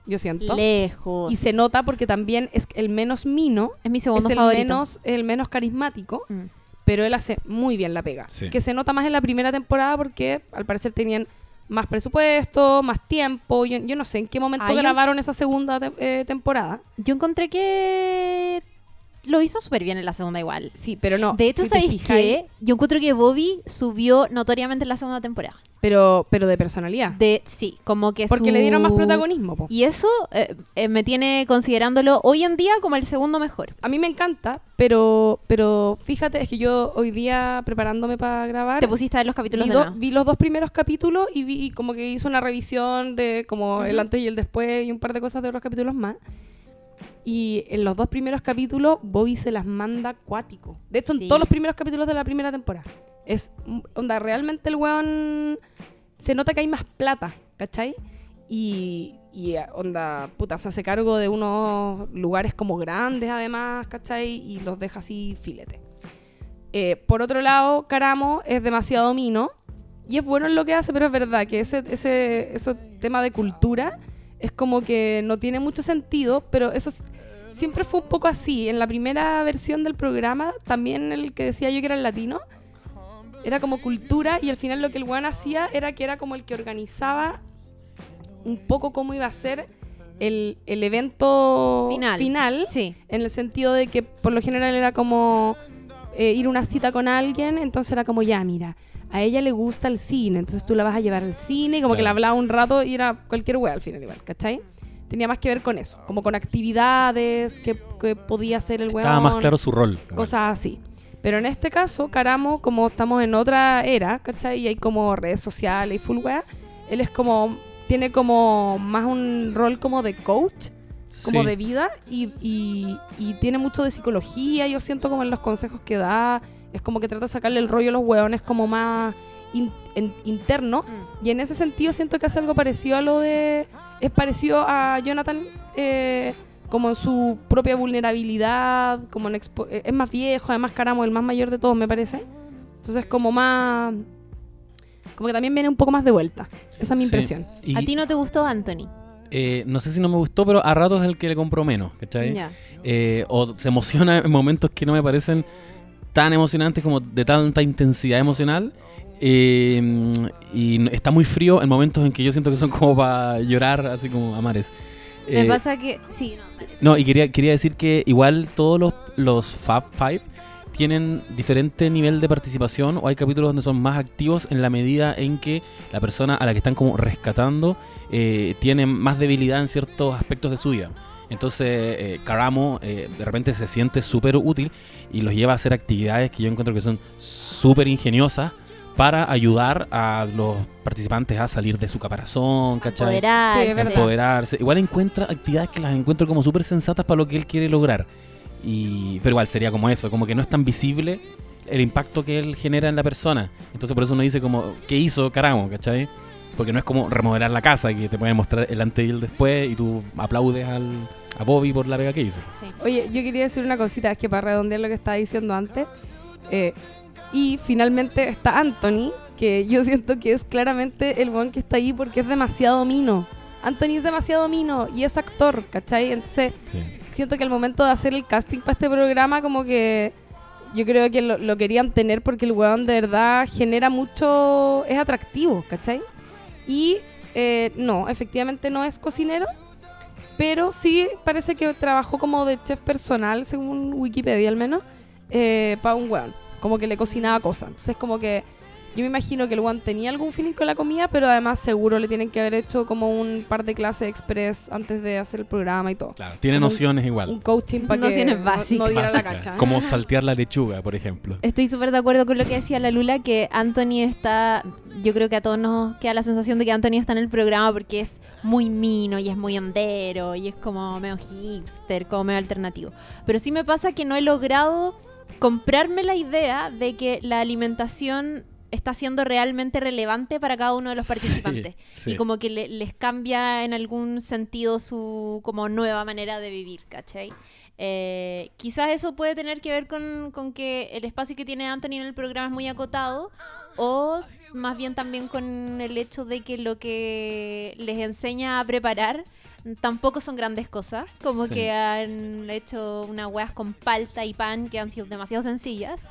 yo siento. Lejos. Y se nota porque también es el menos mino, Es mi es segundo el favorito. menos, el menos carismático, Mm. pero él hace muy bien la pega. Sí. Que se nota más en la primera temporada porque al parecer tenían más presupuesto, más tiempo. Yo, yo no sé en qué momento grabaron esa segunda te- eh, temporada. Yo encontré que lo hizo súper bien en la segunda igual. Sí, pero no. de hecho, si ¿sabéis qué? Yo encuentro que Bobby subió notoriamente en la segunda temporada. Pero, pero de personalidad. De, sí, como que porque su- le dieron más protagonismo. po. Y eso eh, eh, me tiene considerándolo hoy en día como el segundo mejor. A mí me encanta, pero, pero fíjate, es que yo hoy día preparándome para grabar. Te pusiste a ver los capítulos vi, de do- vi los dos primeros capítulos y vi y como que hizo una revisión de como el Ujú. antes y el después y un par de cosas de otros capítulos más. Y en los dos primeros capítulos, Bobby se las manda acuático. De hecho, Sí. en todos los primeros capítulos de la primera temporada. Es, onda, realmente el weón se nota que hay más plata, ¿cachai? Y, y onda, puta, se hace cargo de unos lugares como grandes además, ¿cachai? Y los deja así filete. Eh, por otro lado, Caramo es demasiado mino y es bueno en lo que hace, pero es verdad que ese, ese, ese tema de cultura es como que no tiene mucho sentido, pero eso es- siempre fue un poco así. En la primera versión del programa, también el que decía yo que era el latino, era como cultura y al final lo que el weón hacía era que era como el que organizaba un poco cómo iba a ser el, el evento Final. final Sí. en el sentido de que por lo general era como eh, ir a una cita con alguien, entonces era como, ya, mira, a ella le gusta el cine, entonces tú la vas a llevar al cine, y como que la hablaba un rato y era cualquier wea al final igual, ¿cachai? Tenía más que ver con eso, como con actividades que, que podía hacer el weón, Estaba más claro su rol. cosas así. Pero en este caso, Caramo, como estamos en otra era, ¿cachai? Y hay como redes sociales y full wea, él es como, tiene como más un rol como de coach, como Sí. de vida y, y- y tiene mucho de psicología, yo siento como en los consejos que da, es como que trata de sacarle el rollo a los hueones como más in- en- interno y en ese sentido siento que hace algo parecido a lo de, es parecido a Jonathan eh, como en su propia vulnerabilidad, como en expo- eh, es más viejo, además Caramo el más mayor de todos me parece, entonces como más, como que también viene un poco más de vuelta, esa es mi Sí. impresión. Y, ¿A ti no te gustó Anthony? eh, no sé si no me gustó, pero a ratos es el que le compro menos, ¿cachai? Eh, o se emociona en momentos que no me parecen tan emocionantes como de tanta intensidad emocional. eh, y está muy frío en momentos en que yo siento que son como para llorar, así como a mares. Me Eh, pasa que. Sí. No, y quería, quería decir que igual todos los, los Fab Five tienen diferente nivel de participación o hay capítulos donde son más activos en la medida en que la persona a la que están como rescatando eh, tiene más debilidad en ciertos aspectos de su vida. Entonces, eh, Karamo eh, de repente se siente súper útil y los lleva a hacer actividades que yo encuentro que son súper ingeniosas para ayudar a los participantes a salir de su caparazón, ¿cachai? Empoderarse. Sí, empoderarse. Igual encuentra actividades que las encuentro como súper sensatas para lo que él quiere lograr. Y, pero igual sería como eso, como que no es tan visible el impacto que él genera en la persona. Entonces por eso uno dice como, ¿qué hizo Caramo? ¿Cachai? Porque no es como remodelar la casa, que te pueden mostrar el antes y el después y tú aplaudes al, a Bobby por la pega que hizo. Sí. Oye, yo quería decir una cosita, es que para redondear lo que estaba diciendo antes, eh, y finalmente está Anthony, que yo siento que es claramente el buen que está ahí porque es demasiado mino. Anthony es demasiado mino y es actor, ¿cachai? Entonces siento que al momento de hacer el casting para este programa, como que yo creo que lo, lo querían tener porque el weón de verdad genera mucho, es atractivo, ¿cachai? Y eh, no, efectivamente no es cocinero, pero sí parece que trabajó como de chef personal, según Wikipedia al menos, para un weón. Como que le cocinaba cosas. Entonces como que yo me imagino que el weón tenía algún feeling con la comida, pero además seguro le tienen que haber hecho como un par de clases express antes de hacer el programa y todo. Claro, tiene Como un- nociones Un igual. coaching para que Nociones no- básicas. no, diera la básicas, cacha. Como saltear la lechuga, por ejemplo. Estoy súper de acuerdo con lo que decía la Lula, que Anthony está, yo creo que a todos nos queda la sensación de que Anthony está en el programa porque es muy mino y es muy hondero y es como medio hipster, como medio alternativo. Pero sí me pasa que no he logrado comprarme la idea de que la alimentación está siendo realmente relevante para cada uno de los participantes. sí. Y como que le- les cambia en algún sentido su como nueva manera de vivir, ¿cachai? Eh, quizás eso puede tener que ver con, con que el espacio que tiene Anthony en el programa es muy acotado o más bien también con el hecho de que lo que les enseña a preparar tampoco son grandes cosas, como Sí. que han hecho unas hueas con palta y pan que han sido demasiado sencillas.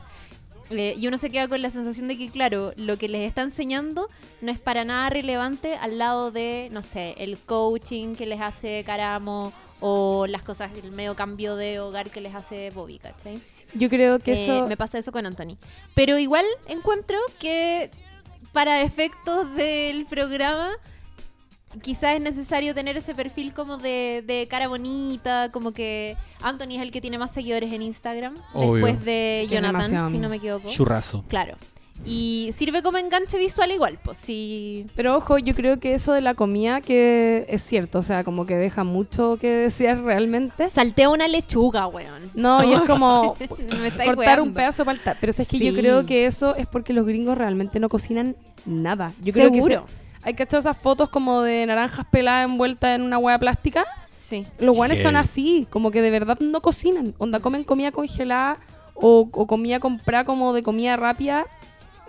Eh, y uno se queda con la sensación de que, claro, lo que les está enseñando no es para nada relevante al lado de, no sé, el coaching que les hace Caramo o las cosas, el medio cambio de hogar que les hace Bobby, ¿cachai? Yo creo que Eh, eso... me pasa eso con Anthony. Pero igual encuentro que para efectos del programa quizás es necesario tener ese perfil como de, de cara bonita, como que Anthony es el que tiene más seguidores en Instagram, Obvio. después de Jonathan, si no me equivoco. Churrazo. Claro. Y sirve como enganche visual igual, pues sí. Pero ojo, yo creo que eso de la comida que es cierto, o sea, como que deja mucho que desear realmente. Saltea una lechuga, weón. No, y es como Me cortar un pedazo para palta. Pero es que Sí. yo creo que eso es porque los gringos realmente no cocinan nada. Yo creo que Seguro. se- hay cachado esas fotos como de naranjas peladas envueltas en una hueá plástica. Sí. Los guanes son así, como que de verdad no cocinan. Onda, comen comida congelada o, o comida comprada como de comida rápida.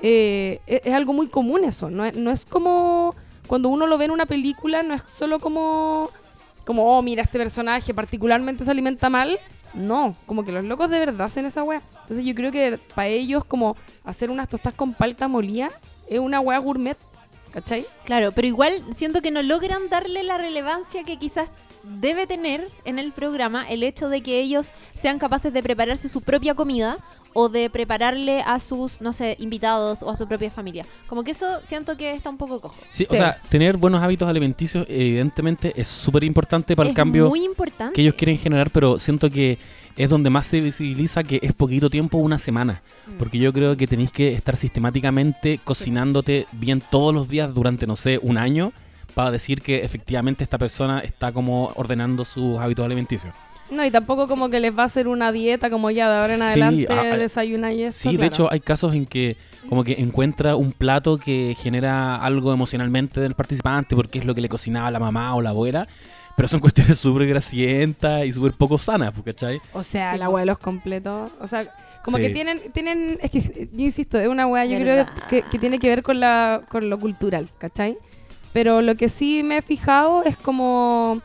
Eh, es, es algo muy común eso. No es, no es como cuando uno lo ve en una película, no es solo como, como, oh, mira, este personaje particularmente se alimenta mal. No, como que los locos de verdad hacen esa wea. Entonces yo creo que para ellos como hacer unas tostas con palta molía es una wea gourmet. ¿Cachai? Claro, pero igual siento que no logran darle la relevancia que quizás debe tener en el programa el hecho de que ellos sean capaces de prepararse su propia comida o de prepararle a sus, no sé, invitados o a su propia familia. Como que eso siento que está un poco cojo. Sí, Sí. o sea, tener buenos hábitos alimenticios evidentemente es súper importante para el cambio muy importante. que ellos quieren generar, pero siento que es donde más se visibiliza que es poquito tiempo, una semana. Mm. Porque yo creo que tenéis que estar sistemáticamente cocinándote bien todos los días durante, no sé, un año para decir que efectivamente esta persona está como ordenando sus hábitos alimenticios. No, y tampoco como que les va a hacer una dieta como ya de ahora en Sí, adelante ah, ah, desayuna y eso. Sí, de hecho hay casos en que como que encuentra un plato que genera algo emocionalmente del participante porque es lo que le cocinaba la mamá o la abuela, pero son cuestiones súper grasientas y súper poco sanas, pues, ¿cachai? O sea, Sí, la weá de los completos. O sea, como Sí. que tienen, tienen, es que yo insisto, es una weá, yo creo que, que tiene que ver con la, con lo cultural, ¿cachai? Pero lo que sí me he fijado es como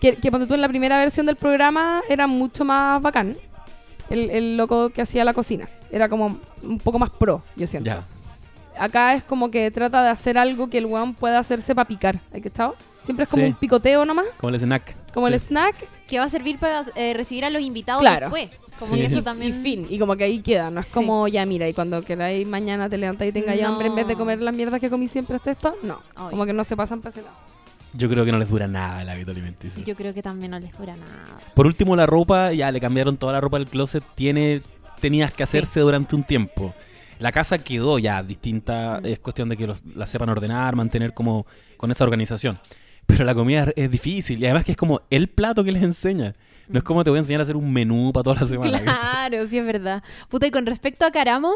que, que cuando tú en la primera versión del programa era mucho más bacán. El, el loco que hacía la cocina. Era como un poco más pro, yo siento. Ya. Acá es como que trata de hacer algo que el weón pueda hacerse para picar. ¿Hay que estado? Siempre es como Sí. un picoteo nomás, Como el snack. como el Sí. snack Que va a servir para eh, recibir a los invitados Claro. después. Como Sí. que eso también. y fin. Y como que ahí queda, no es Sí. como ya mira, y cuando queráis mañana te levantas y tengas No. hambre en vez de comer las mierdas que comí siempre hasta esto. No, Obvio. como que no se pasan para ese lado. Yo creo que no les dura nada el hábito alimenticio. Yo creo que también no les fuera nada. Por último, la ropa, ya le cambiaron toda la ropa del closet. Tiene, tenías que Sí. hacerse durante un tiempo. La casa quedó ya distinta. Es cuestión de que los- la sepan ordenar, mantener como con esa organización. Pero la comida es difícil. Y además que es como el plato que les enseña. No es como te voy a enseñar a hacer un menú para toda la semana. ¿cachai? Claro, sí es verdad. Puta, y con respecto a Caramo,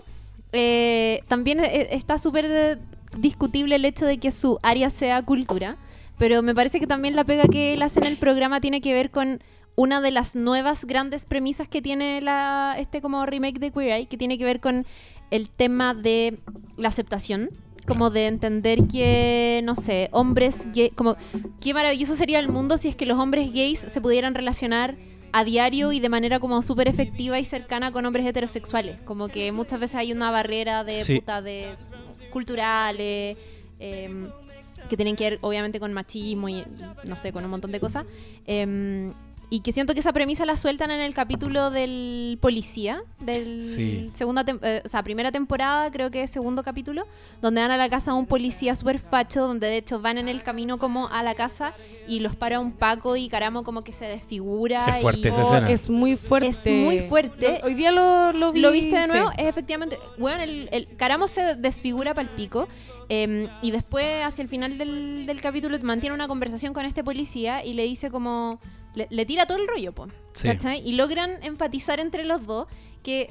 eh, también eh, está súper discutible el hecho de que su área sea cultura, pero me parece que también la pega que él hace en el programa tiene que ver con una de las nuevas grandes premisas que tiene la, este como remake de Queer Eye, que tiene que ver con el tema de la aceptación. Como de entender que, no sé, hombres gay, como qué maravilloso sería el mundo si es que los hombres gays se pudieran relacionar a diario y de manera como súper efectiva y cercana con hombres heterosexuales. Como que muchas veces hay una barrera de Sí. puta de culturales, em, que tienen que ver obviamente con machismo y no sé, con un montón de cosas. Em, y que siento que esa premisa la sueltan en el capítulo del policía, del Sí. segunda tem- eh, o sea, primera temporada, creo que es segundo capítulo, donde van a la casa de un policía súper facho, donde de hecho van en el camino como a la casa y los para un Paco y Caramo como que se desfigura. Es fuerte y- esa Oh, escena. es muy fuerte. Es muy fuerte. Lo- hoy día lo, lo vi. ¿Lo viste de sí. nuevo? Es efectivamente. Bueno, el, el Caramo se desfigura para el pico. eh, y después, hacia el final del, del capítulo, mantiene una conversación con este policía y le dice como. Le, le tira todo el rollo, po, Sí. ¿cachai? Y logran empatizar entre los dos. Que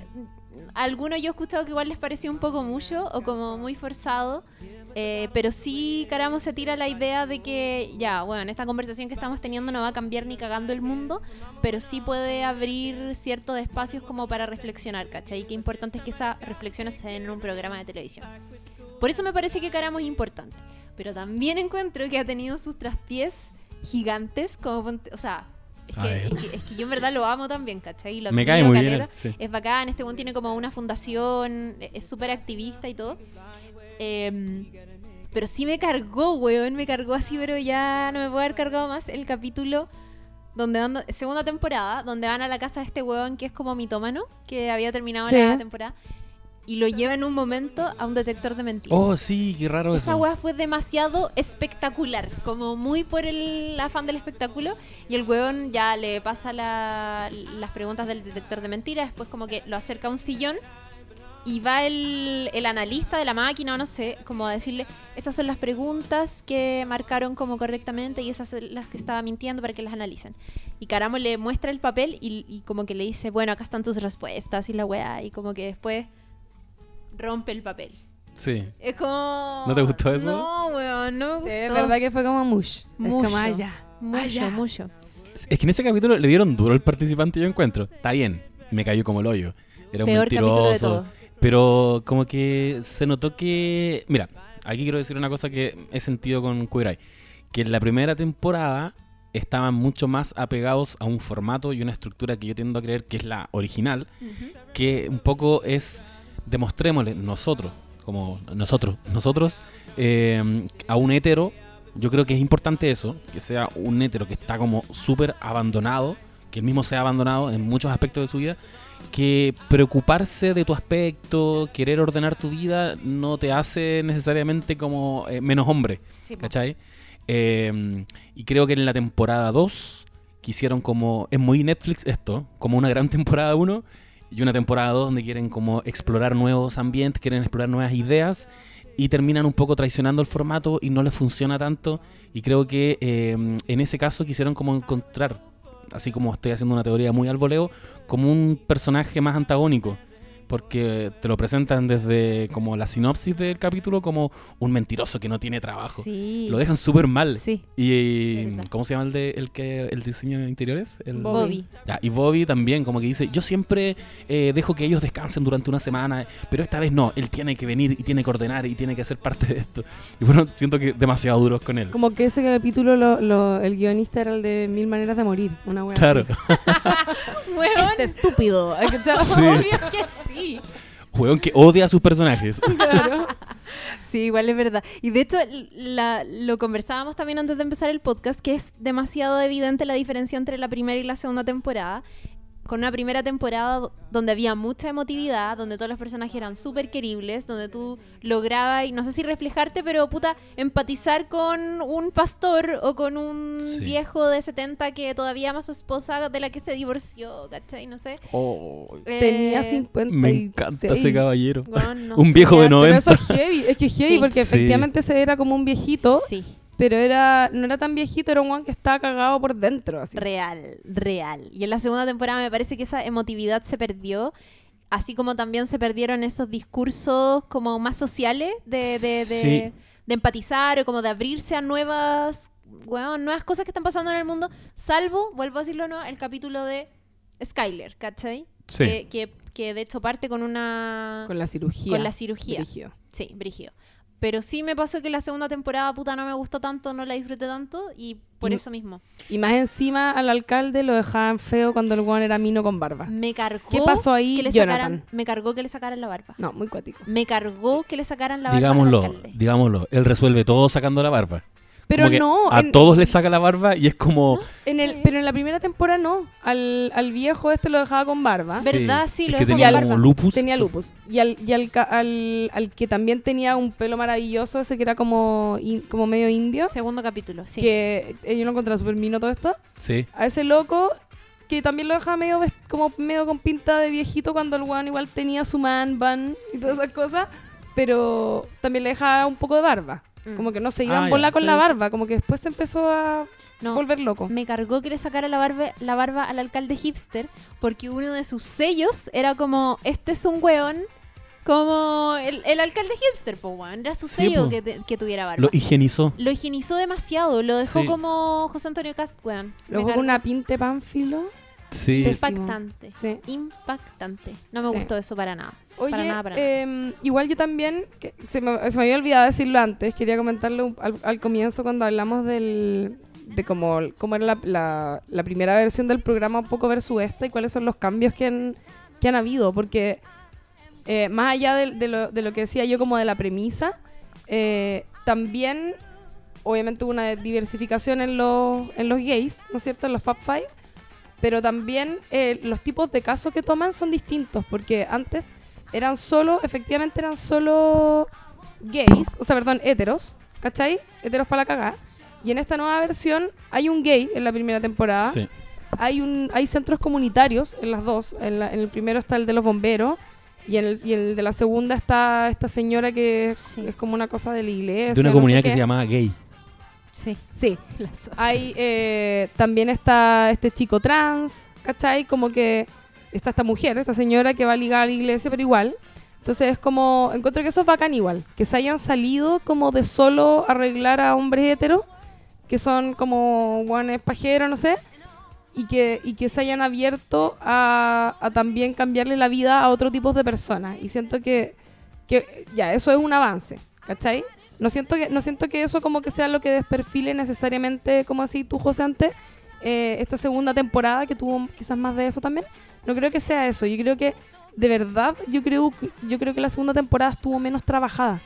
a algunos yo he escuchado que igual les pareció un poco mucho o como muy forzado. eh, pero sí, Caramo se tira la idea de que, ya, bueno, esta conversación que estamos teniendo no va a cambiar ni cagando el mundo, pero sí puede abrir ciertos espacios como para reflexionar, ¿cachai? Y qué importante es que esas reflexiones se den en un programa de televisión. Por eso me parece que Caramo es importante. Pero también encuentro que ha tenido sus traspiés gigantes, como, ponte- o sea, es que, es que, es que yo en verdad lo amo también, ¿cachai? Y lo Me cae muy caleta. bien. sí. Es bacán, este buen tiene como una fundación, es súper activista y todo. Em, pero sí me cargó, weón, me cargó así, pero ya no me puedo haber cargado más el capítulo donde van, segunda temporada, donde van a la casa de este weón que es como mitómano, que había terminado Sí. la temporada, y lo lleva en un momento a un detector de mentiras. Oh, sí, qué raro Esa eso. weá fue demasiado espectacular, como muy por el afán del espectáculo. Y el weón ya le pasa la- las preguntas del detector de mentiras, después como que lo acerca a un sillón y va el, el analista de la máquina o no sé, como a decirle, estas son las preguntas que marcaron como correctamente y esas son las que estaba mintiendo para que las analicen. Y Caramo le muestra el papel y, y como que le dice, bueno, acá están tus respuestas y la weá, y como que después rompe el papel. Sí. Es como. ¿No te gustó eso? No, weón, no me Sí, gustó. es verdad que fue como mush. Mucho. Es como allá. Mucho, allá. mucho. Es que en ese capítulo le dieron duro al participante, yo encuentro. Está bien, me cayó como el hoyo. Era un Peor capítulo de mentiroso. todo. Pero como que se notó que... Mira, aquí quiero decir una cosa que he sentido con Queer Eye. Que en la primera temporada estaban mucho más apegados a un formato y una estructura que yo tiendo a creer que es la original, que un poco es demostrémosle nosotros, como nosotros, nosotros eh, a un hétero, yo creo que es importante eso, que sea un hétero que está como súper abandonado, que él mismo sea abandonado en muchos aspectos de su vida, que preocuparse de tu aspecto, querer ordenar tu vida, no te hace necesariamente como eh, menos hombre. Sí. ¿Cachai? Eh, y creo que en la temporada 2 quisieron como... Es muy Netflix esto, como una gran temporada 1 y una temporada 2 donde quieren como explorar nuevos ambientes, quieren explorar nuevas ideas y terminan un poco traicionando el formato y no les funciona tanto. Y creo que eh, en ese caso quisieron como encontrar, así como estoy haciendo una teoría muy al voleo, como un personaje más antagónico. Porque te lo presentan desde como la sinopsis del capítulo como un mentiroso que no tiene trabajo. Sí. Lo dejan súper mal. Sí. Y Verdad. ¿cómo se llama el de el que el diseño de interiores? El- Bobby. Ya, y Bobby también, como que dice, yo siempre eh, dejo que ellos descansen durante una semana, pero esta vez no, él tiene que venir y tiene que ordenar y tiene que ser parte de esto. Y bueno, siento que demasiado duros con él. Como que ese capítulo, lo, lo- el guionista era el de Mil Maneras de Morir. Una wea Claro, Este estúpido. ¿hay que obvio que sí. juegón que odia a sus personajes. claro. Sí, igual es verdad. Y de hecho, la- lo conversábamos también antes de empezar el podcast, que es demasiado evidente la diferencia entre la primera y la segunda temporada. Con una primera temporada do- donde había mucha emotividad, donde todos los personajes eran súper queribles, donde tú lograbas, y no sé si reflejarte, pero puta, empatizar con un pastor o con un Sí. viejo de 70 que todavía ama a su esposa de la que se divorció, ¿cachai? No sé. Tenía Eh, 56. Me encanta ese caballero. no Un sé, viejo de ya- 90. Pero eso es heavy, es que es heavy Sí. porque Sí. efectivamente ese era como un viejito, Sí. Pero era no era tan viejito, era un guan que estaba cagado por dentro, así. Real, real. Y en la segunda temporada me parece que esa emotividad se perdió. Así como también se perdieron esos discursos como más sociales de, de, de, Sí. de empatizar o como de abrirse a nuevas, weón, nuevas cosas que están pasando en el mundo. Salvo, vuelvo a decirlo, ¿no? El capítulo de Skyler, ¿cachai? Sí. Que, que, que de hecho parte con una... Con la cirugía. Con la cirugía. Brígido. Sí, brígido. Pero sí me pasó que la segunda temporada, puta, no me gustó tanto, no la disfruté tanto y por Y- eso mismo. Y más encima al alcalde lo dejaban feo cuando el guan era mino con barba. Me cargó. ¿Qué pasó ahí, que le Jonathan? sacaran- me cargó que le sacaran la barba. No, muy cuático. Me cargó que le sacaran la barba. Digámoslo, digámoslo. Él resuelve todo sacando la barba. Pero no, A en, todos les saca la barba y es como. No en el, pero en la primera temporada no. Al, al viejo este lo dejaba con barba. ¿Verdad? Sí, es lo que dejó tenía con como barba. lupus. Tenía entonces- lupus. Y al, y al, ca- al, al que también tenía un pelo maravilloso, ese que era como, in- como medio indio, Segundo capítulo, sí. que eh, yo lo encontraba súper mino todo esto. Sí. A ese loco, que también lo dejaba medio como medio con pinta de viejito cuando el weón igual tenía su man bun y todas esas cosas, pero también le dejaba un poco de barba. Mm. Como que no se iban Ah, a ya. volar con Sí, la barba, como que después se empezó a No, volver loco. me cargó que le sacara la barba, la barba al alcalde hipster porque uno de sus sellos era como, este es un weón como el, el alcalde hipster, po, weón. Era su Sí, sello que, te- que tuviera barba. Lo higienizó. Lo higienizó demasiado, lo dejó Sí. como José Antonio Cast, weón. Me Luego con una pinte pánfilo. Sí. Impactante. Sí. Impactante. No me Sí. gustó eso para nada. Oye, Para nada, para nada. em, igual yo también, que se, me, se me había olvidado decirlo antes, quería comentarlo al, al comienzo cuando hablamos del, de cómo, cómo era la, la- la primera versión del programa un poco versus esta y cuáles son los cambios que han, que han habido, porque eh, más allá de, de lo, de lo que decía yo como de la premisa, eh, también obviamente hubo una diversificación en los, en los gays, ¿no es cierto? En los Fab Five. Pero también eh, los tipos de casos que toman son distintos, porque antes eran solo, efectivamente eran solo gays, o sea, perdón, heteros, ¿cachai? Heteros para la cagada. Y en esta nueva versión hay un gay en la primera temporada, Sí. hay un hay centros comunitarios en las dos. En, la- en el primero está el de los bomberos y en el, y el de la segunda está esta señora que es, Sí. es como una cosa de la iglesia. De una no sé comunidad que se llamaba gay. Sí. Sí, hay eh, también está este chico trans, ¿cachai? Como que está esta mujer, esta señora que va a ligar a la iglesia, pero igual. Entonces es como, encuentro que eso es bacán igual, que se hayan salido como de solo arreglar a hombres heteros, que son como guanes pajeros, no sé, y que, y que se hayan abierto a, a también cambiarle la vida a otro tipo de personas. Y siento que, que ya, eso es un avance, ¿cachai? No siento que, no siento que eso como que sea lo que desperfile necesariamente, como así tú, José, antes, eh, esta segunda temporada que tuvo quizás más de eso también. No creo que sea eso. Yo creo que, de verdad, yo creo, que- yo creo que la segunda temporada estuvo menos trabajada.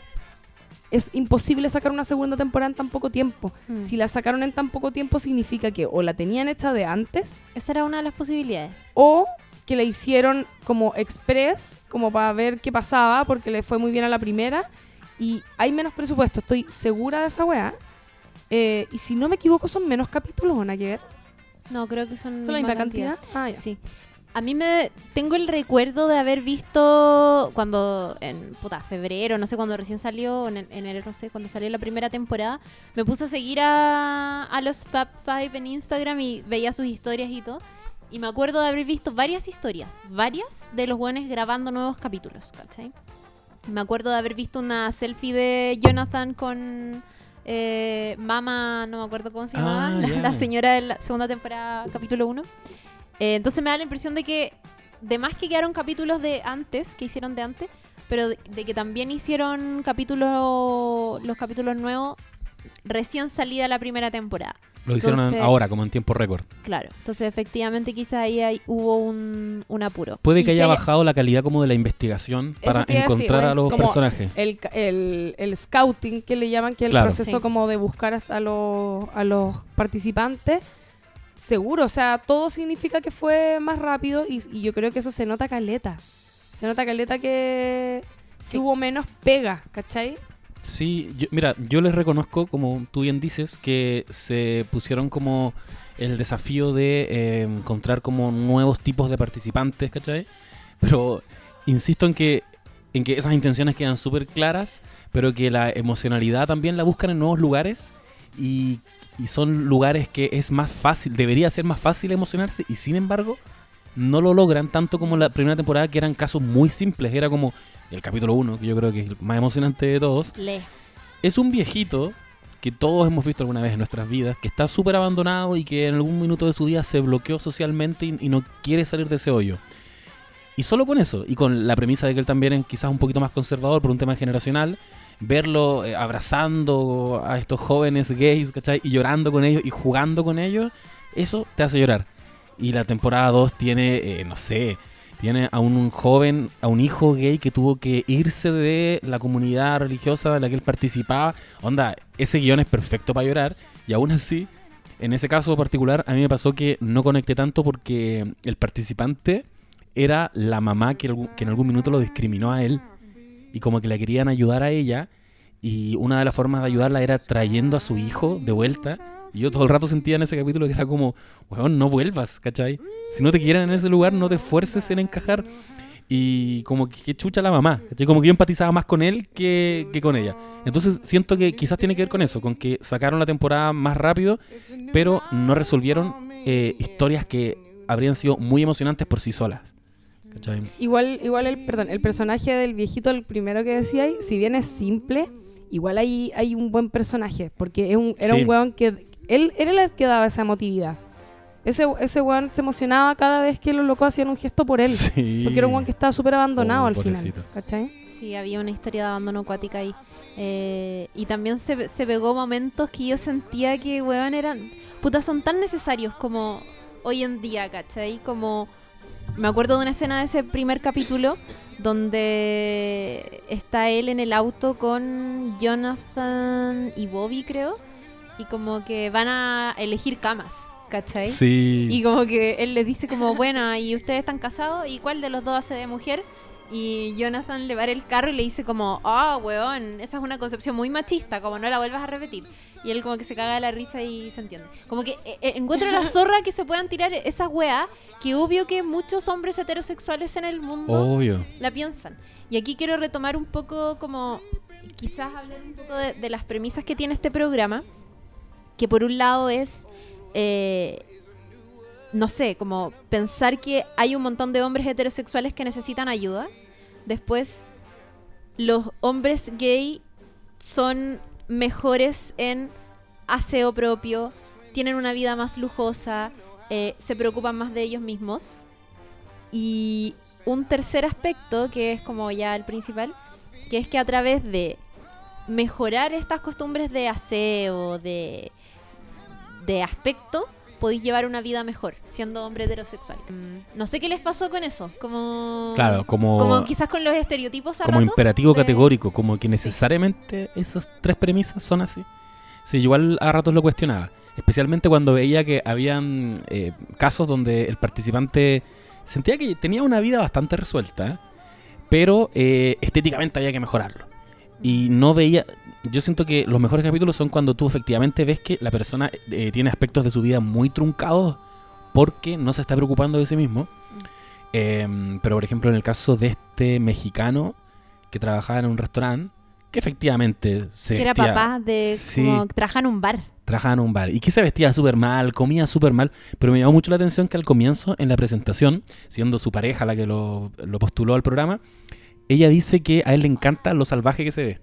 Es imposible sacar una segunda temporada en tan poco tiempo. Mm. Si la sacaron en tan poco tiempo significa que o la tenían hecha de antes Esa era una de las posibilidades. o que la hicieron como express, como para ver qué pasaba, porque le fue muy bien a la primera. Y hay menos presupuesto, estoy segura de esa weá. Eh, y si no me equivoco, son menos capítulos, ¿o nada que ver? No, creo que son, ¿Son la misma cantidad? Ah, ya. Sí. A mí me tengo el recuerdo de haber visto cuando en puta, febrero, no sé cuando recién salió, en, en enero, no sé, cuando salió la primera temporada, me puse a seguir a, a los Fab Five en Instagram y veía sus historias y todo. Y me acuerdo de haber visto varias historias, varias de los buenos grabando nuevos capítulos, ¿cachai? Me acuerdo de haber visto una selfie de Jonathan con eh, Mama, no me acuerdo cómo se llamaba, Ah, la, la señora de la segunda temporada, capítulo 1. Eh, entonces me da la impresión de que, de más que quedaron capítulos de antes, que hicieron de antes, pero de, de que también hicieron capítulos, los capítulos nuevos recién salida la primera temporada. Lo hicieron Entonces- ahora, como en tiempo récord. Claro. Entonces, efectivamente, quizás ahí hay- hubo un, un apuro. Puede Y que haya bajado la calidad como de la investigación para decir, encontrar a los como- personajes. El, ca- el, el scouting que le llaman, que es el Claro. proceso Sí. como de buscar hasta a los, a los participantes, seguro, o sea, todo significa que fue más rápido y, y yo creo que eso se nota caleta. Se nota caleta que Sí. hubo menos pega, ¿cachai? Sí, yo- mira, yo les reconozco, como tú bien dices, que se pusieron como el desafío de eh, encontrar como nuevos tipos de participantes, ¿cachai? Pero insisto en que, en que esas intenciones quedan súper claras, pero que la emocionalidad también la buscan en nuevos lugares y, y son lugares que es más fácil, debería ser más fácil emocionarse y sin embargo no lo logran tanto como la primera temporada que eran casos muy simples, era como el capítulo 1, que yo creo que es el más emocionante de todos, Le. es un viejito que todos hemos visto alguna vez en nuestras vidas, que está súper abandonado y que en algún minuto de su vida se bloqueó socialmente y, y no quiere salir de ese hoyo. Y solo con eso, y con la premisa de que él también es quizás un poquito más conservador por un tema generacional, verlo eh, abrazando a estos jóvenes gays, ¿cachai? Y llorando con ellos y jugando con ellos, eso te hace llorar. Y la temporada 2 tiene, eh, no sé, tiene a un, joven, a un hijo gay que tuvo que irse de la comunidad religiosa de la que él participaba. Onda, ese guion es perfecto para llorar. Y aún así, en ese caso particular, a mí me pasó que no conecté tanto porque el participante era la mamá que, que en algún minuto lo discriminó a él. Y como que la querían ayudar a ella. Y una de las formas de ayudarla era trayendo a su hijo de vuelta. Y yo todo el rato sentía en ese capítulo que era como, weón, no vuelvas, ¿cachai? Si no te quieren en ese lugar, no te esfuerces en encajar. Y como que, chucha la mamá, ¿cachai? Como que yo empatizaba más con él que, que con ella. Entonces siento que quizás tiene que ver con eso, con que sacaron la temporada más rápido, pero no resolvieron eh, historias que habrían sido muy emocionantes por sí solas. ¿Cachai? Igual, igual el, perdón, el personaje del viejito, el primero que decía ahí, si bien es simple, igual hay, hay un buen personaje, porque es un, era Sí. un weón que, él era el que daba esa emotividad. Ese, ese weón se emocionaba cada vez que los locos hacían un gesto por él. Sí. Porque era un weón que estaba súper abandonado Oh, al final. pobrecito. ¿Cachai? Sí, había una historia de abandono acuática ahí. Eh, y también se, se pegó momentos que yo sentía que, weón, eran. Puta, son tan necesarios como hoy en día, ¿cachai? Como. Me acuerdo de una escena de ese primer capítulo donde está él en el auto con Jonathan y Bobby, creo. Y como que van a elegir camas, ¿cachai? Sí. Y como que él le dice como, bueno, ¿y ustedes están casados? ¿Y cuál de los dos hace de mujer? Y Jonathan le va el carro y le dice como, ah, weón, esa es una concepción muy machista, como no la vuelvas a repetir. Y él como que se caga de la risa y se entiende. Como que eh, eh, encuentro la zorra que se puedan tirar esas weas, que obvio que muchos hombres heterosexuales en el mundo Obvio. la piensan. Y aquí quiero retomar un poco como, quizás hablar un poco de, de las premisas que tiene este programa, que por un lado es, eh, no sé, como pensar que hay un montón de hombres heterosexuales que necesitan ayuda. Después, los hombres gay son mejores en aseo propio, tienen una vida más lujosa, eh, se preocupan más de ellos mismos. Y un tercer aspecto, que es como ya el principal, que es que a través de mejorar estas costumbres de aseo, de, de aspecto, podéis llevar una vida mejor siendo hombre heterosexual. Mm, No sé qué les pasó con eso, como... Claro, como, Como quizás con los estereotipos a como ratos imperativo de- categórico, como que Sí. necesariamente esas tres premisas son así. Sí, igual a ratos lo cuestionaba. Especialmente cuando veía que habían eh, casos donde el participante sentía que tenía una vida bastante resuelta, pero eh, estéticamente había que mejorarlo. Y no veía... Yo siento que los mejores capítulos son cuando tú efectivamente ves que la persona eh, tiene aspectos de su vida muy truncados porque no se está preocupando de sí mismo. Em, pero por ejemplo en el caso de este mexicano que trabajaba en un restaurante, que efectivamente se Que era vestía- papá de... Sí. Como trabaja en un bar. trabajaba en un bar y que se vestía súper mal, comía súper mal, pero me llamó mucho la atención que al comienzo, en la presentación, siendo su pareja la que lo, lo postuló al programa, ella dice que a él le encanta lo salvaje que se ve.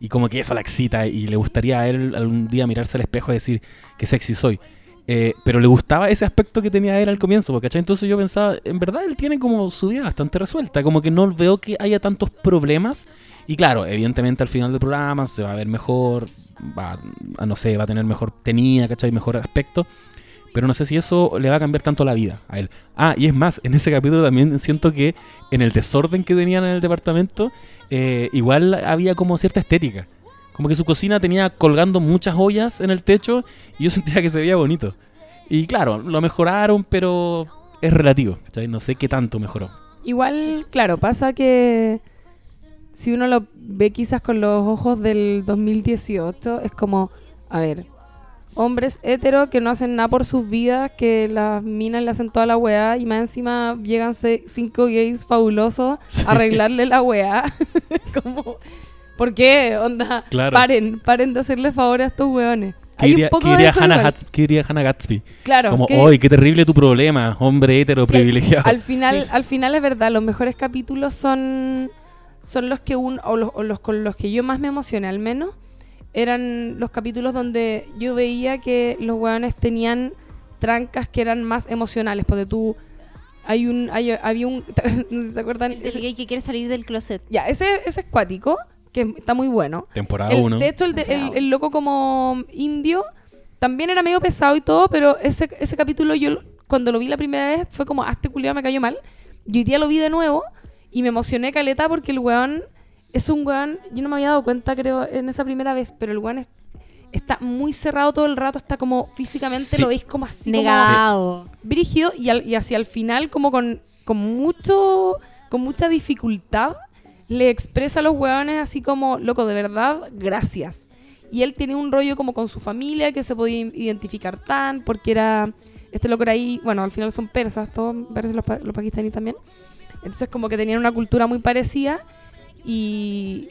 Y como que eso la excita y le gustaría a él algún día mirarse al espejo y decir que sexy soy. Eh, pero le gustaba ese aspecto que tenía él al comienzo, ¿cachai? Entonces yo pensaba, en verdad él tiene como su vida bastante resuelta, como que no veo que haya tantos problemas. Y claro, evidentemente al final del programa se va a ver mejor, va, no sé, va a tener mejor tenía, ¿cachai? Mejor aspecto. Pero no sé si eso le va a cambiar tanto la vida a él. Ah, y es más, en ese capítulo también siento que en el desorden que tenían en el departamento, eh, igual había como cierta estética. Como que su cocina tenía colgando muchas ollas en el techo y yo sentía que se veía bonito. Y claro, lo mejoraron, pero es relativo. No sé qué tanto mejoró. Igual, claro, pasa que si uno lo ve quizás con los ojos del 2018, es como, a ver, hombres heteros que no hacen nada por sus vidas, que las minas le hacen toda la weá y más encima llegan cinco gays fabulosos a arreglarle la weá. como, ¿por qué? Onda, Claro. paren, paren de hacerle favores a estos weones. ¿Qué diría, qué Hannah qué diría Hannah Gatsby? Claro, Como, que- ¡ay, qué terrible tu problema! Hombre hetero Sí, privilegiado. Al final, al final es verdad, los mejores capítulos son, son los que un, o los, o los con los que yo más me emocioné al menos, eran los capítulos donde yo veía que los hueones tenían trancas que eran más emocionales, porque tú hay un, hay- había un, no sé si se acuerdan, El gay que quiere salir del closet. ya, ese, ese es cuático, que está muy bueno. Temporada El- 1. de hecho, el, de- el- el loco como indio también era medio pesado y todo, pero ese, ese capítulo yo cuando lo vi la primera vez fue como, ah, este culiao me cayó mal. Y hoy día lo vi de nuevo y me emocioné caleta porque el weón es un weón, yo no me había dado cuenta creo en esa primera vez, pero el weón es- está muy cerrado todo el rato, está como físicamente Sí. lo veis como así, como Negado. brígido y, al- y hacia el final como con, con mucho con mucha dificultad le expresa a los hueones así como loco de verdad gracias y él tiene un rollo como con su familia que se podía identificar tan porque era este loco era ahí bueno al final son persas todos parece los, pa- los pakistaníes también entonces como que tenían una cultura muy parecida y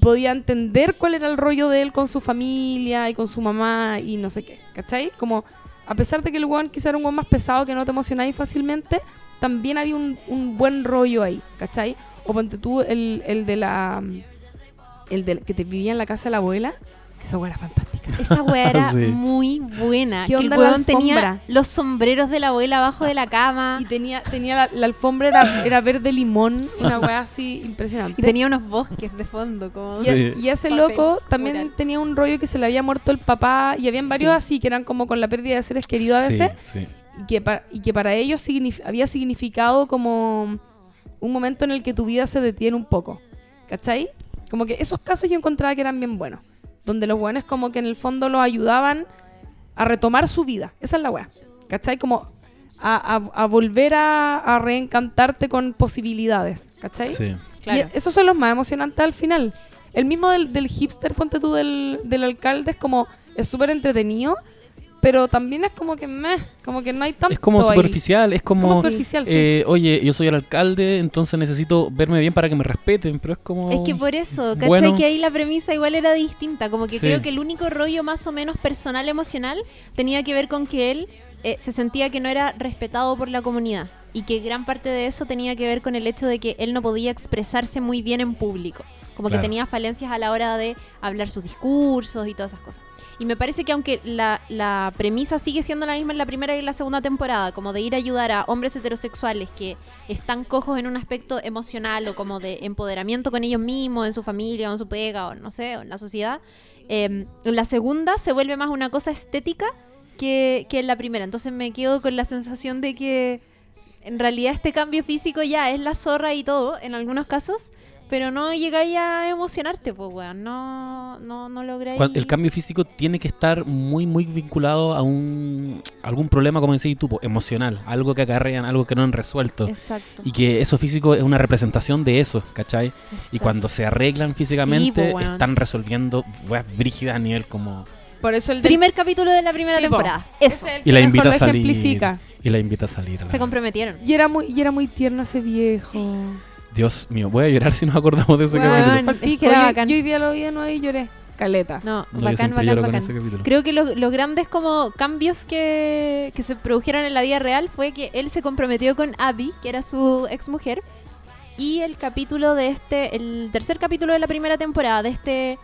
podía entender cuál era el rollo de él con su familia y con su mamá y no sé qué, ¿cachai? Como, a pesar de que el weón quizá era un weón más pesado que no te emocionáis fácilmente, también había un, un buen rollo ahí, ¿cachai? O ponte tú el, el de la... El del que te vivía en la casa de la abuela, esa weá era fantástica. Esa weá era Sí. muy buena. ¿Qué que el weón tenía los sombreros de la abuela abajo de la cama. Y tenía, tenía la, la alfombra era, era verde limón, una weá así impresionante. Y tenía unos bosques de fondo. Como... Y, Sí. y ese Papel loco también mural. tenía un rollo que se le había muerto el papá y habían varios Sí. así que eran como con la pérdida de seres queridos a Sí, veces sí. y, que para, y que para ellos signif- había significado como un momento en el que tu vida se detiene un poco. ¿Cachai? Como que esos casos yo encontraba que eran bien buenos. Donde los buenos como que en el fondo los ayudaban a retomar su vida. Esa es la weá. ¿Cachai? Como a, a- a volver a, a reencantarte con posibilidades. ¿Cachai? Sí. Claro. Y esos son los más emocionantes al final. El mismo del, del hipster, ponte tú, del, del alcalde, es como, es súper entretenido, pero también es como que meh, como que no hay tanto Es como ahí. superficial, es como... Como superficial, sí. eh, oye, yo soy el alcalde, entonces necesito verme bien para que me respeten, pero es como... Es que por eso, ¿cachai? Bueno. Que ahí la premisa igual era distinta. Como que Sí. creo que el único rollo más o menos personal, emocional, tenía que ver con que él eh, se sentía que no era respetado por la comunidad. Y que gran parte de eso tenía que ver con el hecho de que él no podía expresarse muy bien en público. Como Claro. que tenía falencias a la hora de hablar sus discursos y todas esas cosas. Y me parece que aunque la, premisa sigue siendo la misma en la primera y en la segunda temporada, como de ir a ayudar a hombres heterosexuales que están cojos en un aspecto emocional o como de empoderamiento con ellos mismos, en su familia o en su pega o no sé, o en la sociedad, eh, la segunda se vuelve más una cosa estética que, que en la primera. Entonces me quedo con la sensación de que en realidad este cambio físico ya es la zorra y todo, en algunos casos, pero no llegáis a emocionarte, pues, weón. No, no, no lográis. El cambio físico tiene que estar muy, muy vinculado a un a algún problema, como decís tú, po, emocional, algo que acarrean, algo que no han resuelto. Exacto. Y que eso físico es una representación de eso, ¿cachai? Y cuando se arreglan físicamente, po, weón. están resolviendo weas brígidas a nivel como... Por eso el del- Primer capítulo de la primera Sí, temporada. Eso. es el Y que la invita a salir. ejemplifica. Y la invita a salir. a Se comprometieron. Y era muy, y era muy tierno ese viejo. Dios mío, voy a llorar si nos acordamos de ese Weón. capítulo. Que era yo, bacán. yo hoy día lo vi de nuevo y lloré. Caleta. No, bacán, bacán, bacán. ese capítulo. Creo que lo- los grandes como cambios que, que se produjeron en la vida real fue que él se comprometió con Abby, que era su ex mujer, y el capítulo de este, el tercer capítulo de la primera temporada de este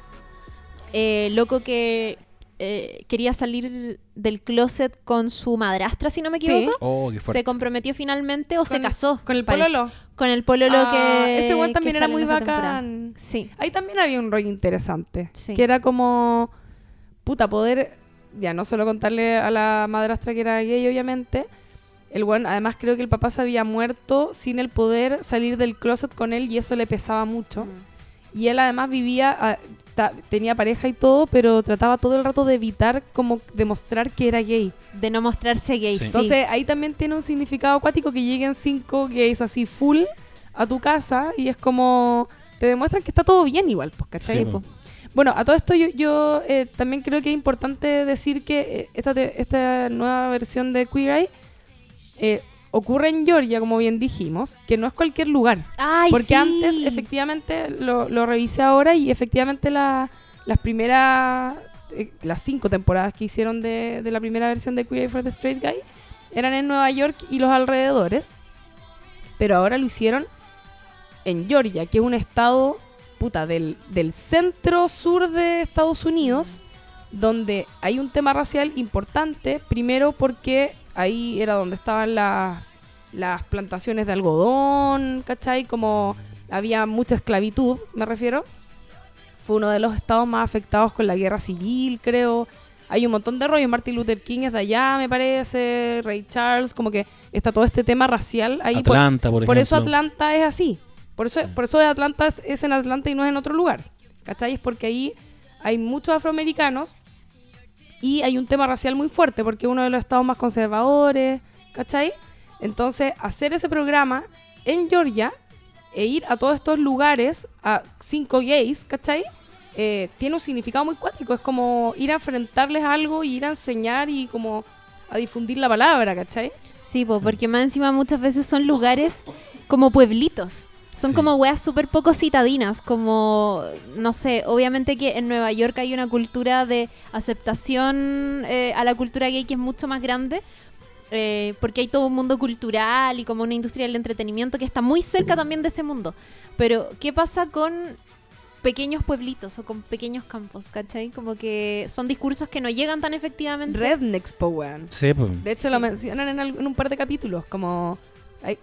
eh, loco que eh, quería salir del closet con su madrastra, si no me Sí. equivoco. Oh. Se comprometió finalmente o se casó. con el parece. Con el pololo Ah, que. ese que también era muy temporada. bacán. Sí. Ahí también había un rollo interesante. Sí. Que era como, puta, poder, ya no solo contarle a la madrastra que era gay, obviamente. El buen, además creo que el papá se había muerto sin el poder salir del closet con él y eso le pesaba mucho. Y él además vivía, ah, ta- tenía pareja y todo, pero trataba todo el rato de evitar como demostrar que era gay. De no mostrarse gay. Sí. Sí. Entonces ahí también tiene un significado acuático que lleguen cinco gays así full a tu casa y es como te demuestran que está todo bien igual, pues, ¿cachai? Sí, po. Bueno, a todo esto yo, yo, eh, también creo que es importante decir que eh, esta, te- esta nueva versión de Queer Eye eh, ocurre en Georgia, como bien dijimos, que no es cualquier lugar. Ay, Porque sí. antes, efectivamente, lo, lo revisé ahora y efectivamente la- las primeras, eh, las cinco temporadas que hicieron de, de la primera versión de Queer for the Straight Guy eran en Nueva York y los alrededores. Pero ahora lo hicieron en Georgia, que es un estado, puta, del, del centro sur de Estados Unidos, donde hay un tema racial importante, primero porque ahí era donde estaban las las plantaciones de algodón, ¿cachai? Como había mucha esclavitud, me refiero. Fue uno de los estados más afectados con la guerra civil, creo. Hay un montón de rollos. Martin Luther King es de allá, me parece. Ray Charles, como que está todo este tema racial ahí. por- Atlanta, por, por eso ejemplo. Atlanta es así. Por eso, Sí. por eso Atlanta es, es en Atlanta y no es en otro lugar. ¿Cachai? Es porque ahí hay muchos afroamericanos y hay un tema racial muy fuerte porque es uno de los estados más conservadores. ¿Cachai? Entonces, hacer ese programa en Georgia e ir a todos estos lugares, a cinco gays, ¿cachai? Eh, tiene un significado muy cuático. Es como ir a enfrentarles algo y ir a enseñar y como a difundir la palabra, ¿cachai? Sí, po, porque más encima muchas veces son lugares como pueblitos. Son Sí. como weas súper poco citadinas, como, no sé, obviamente que en Nueva York hay una cultura de aceptación eh, a la cultura gay que es mucho más grande, eh, porque hay todo un mundo cultural y como una industria del entretenimiento que está muy cerca también de ese mundo. Pero, ¿qué pasa con pequeños pueblitos o con pequeños campos, ¿cachai? Como que son discursos que no llegan tan efectivamente. Rednecks, po, weón. Sí, pues. De hecho, Sí. lo mencionan en, al- en un par de capítulos, como...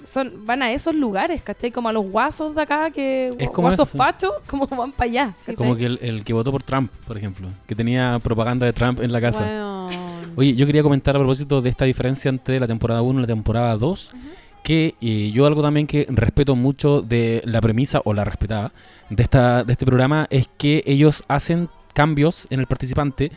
son, van a esos lugares, ¿cachai? Como a los guasos de acá, que Es como guasos eso, sí. fachos, como van para allá. ¿cachai? Como que el, el que votó por Trump, por ejemplo, que tenía propaganda de Trump en la casa. Oye, yo quería comentar a propósito de esta diferencia entre la temporada 1 y la temporada 2, que eh, yo algo también que respeto mucho de la premisa, o la respetaba, de, esta, de este programa, es que ellos hacen cambios en el participante,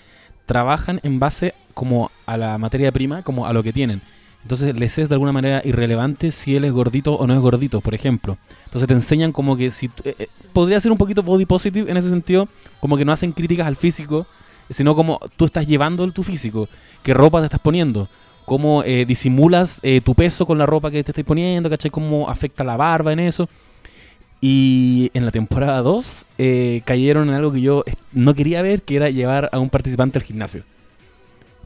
trabajan en base como a la materia prima, como a lo que tienen. Entonces les es de alguna manera irrelevante si él es gordito o no es gordito, por ejemplo. Entonces te enseñan como que si... eh, eh, podría ser un poquito body positive en ese sentido, como que no hacen críticas al físico, sino como tú estás llevando tu físico, qué ropa te estás poniendo, cómo eh, disimulas eh, tu peso con la ropa que te estás poniendo, ¿cachai? Cómo afecta la barba en eso. Y en la temporada 2 eh, cayeron en algo que yo no quería ver, que era llevar a un participante al gimnasio.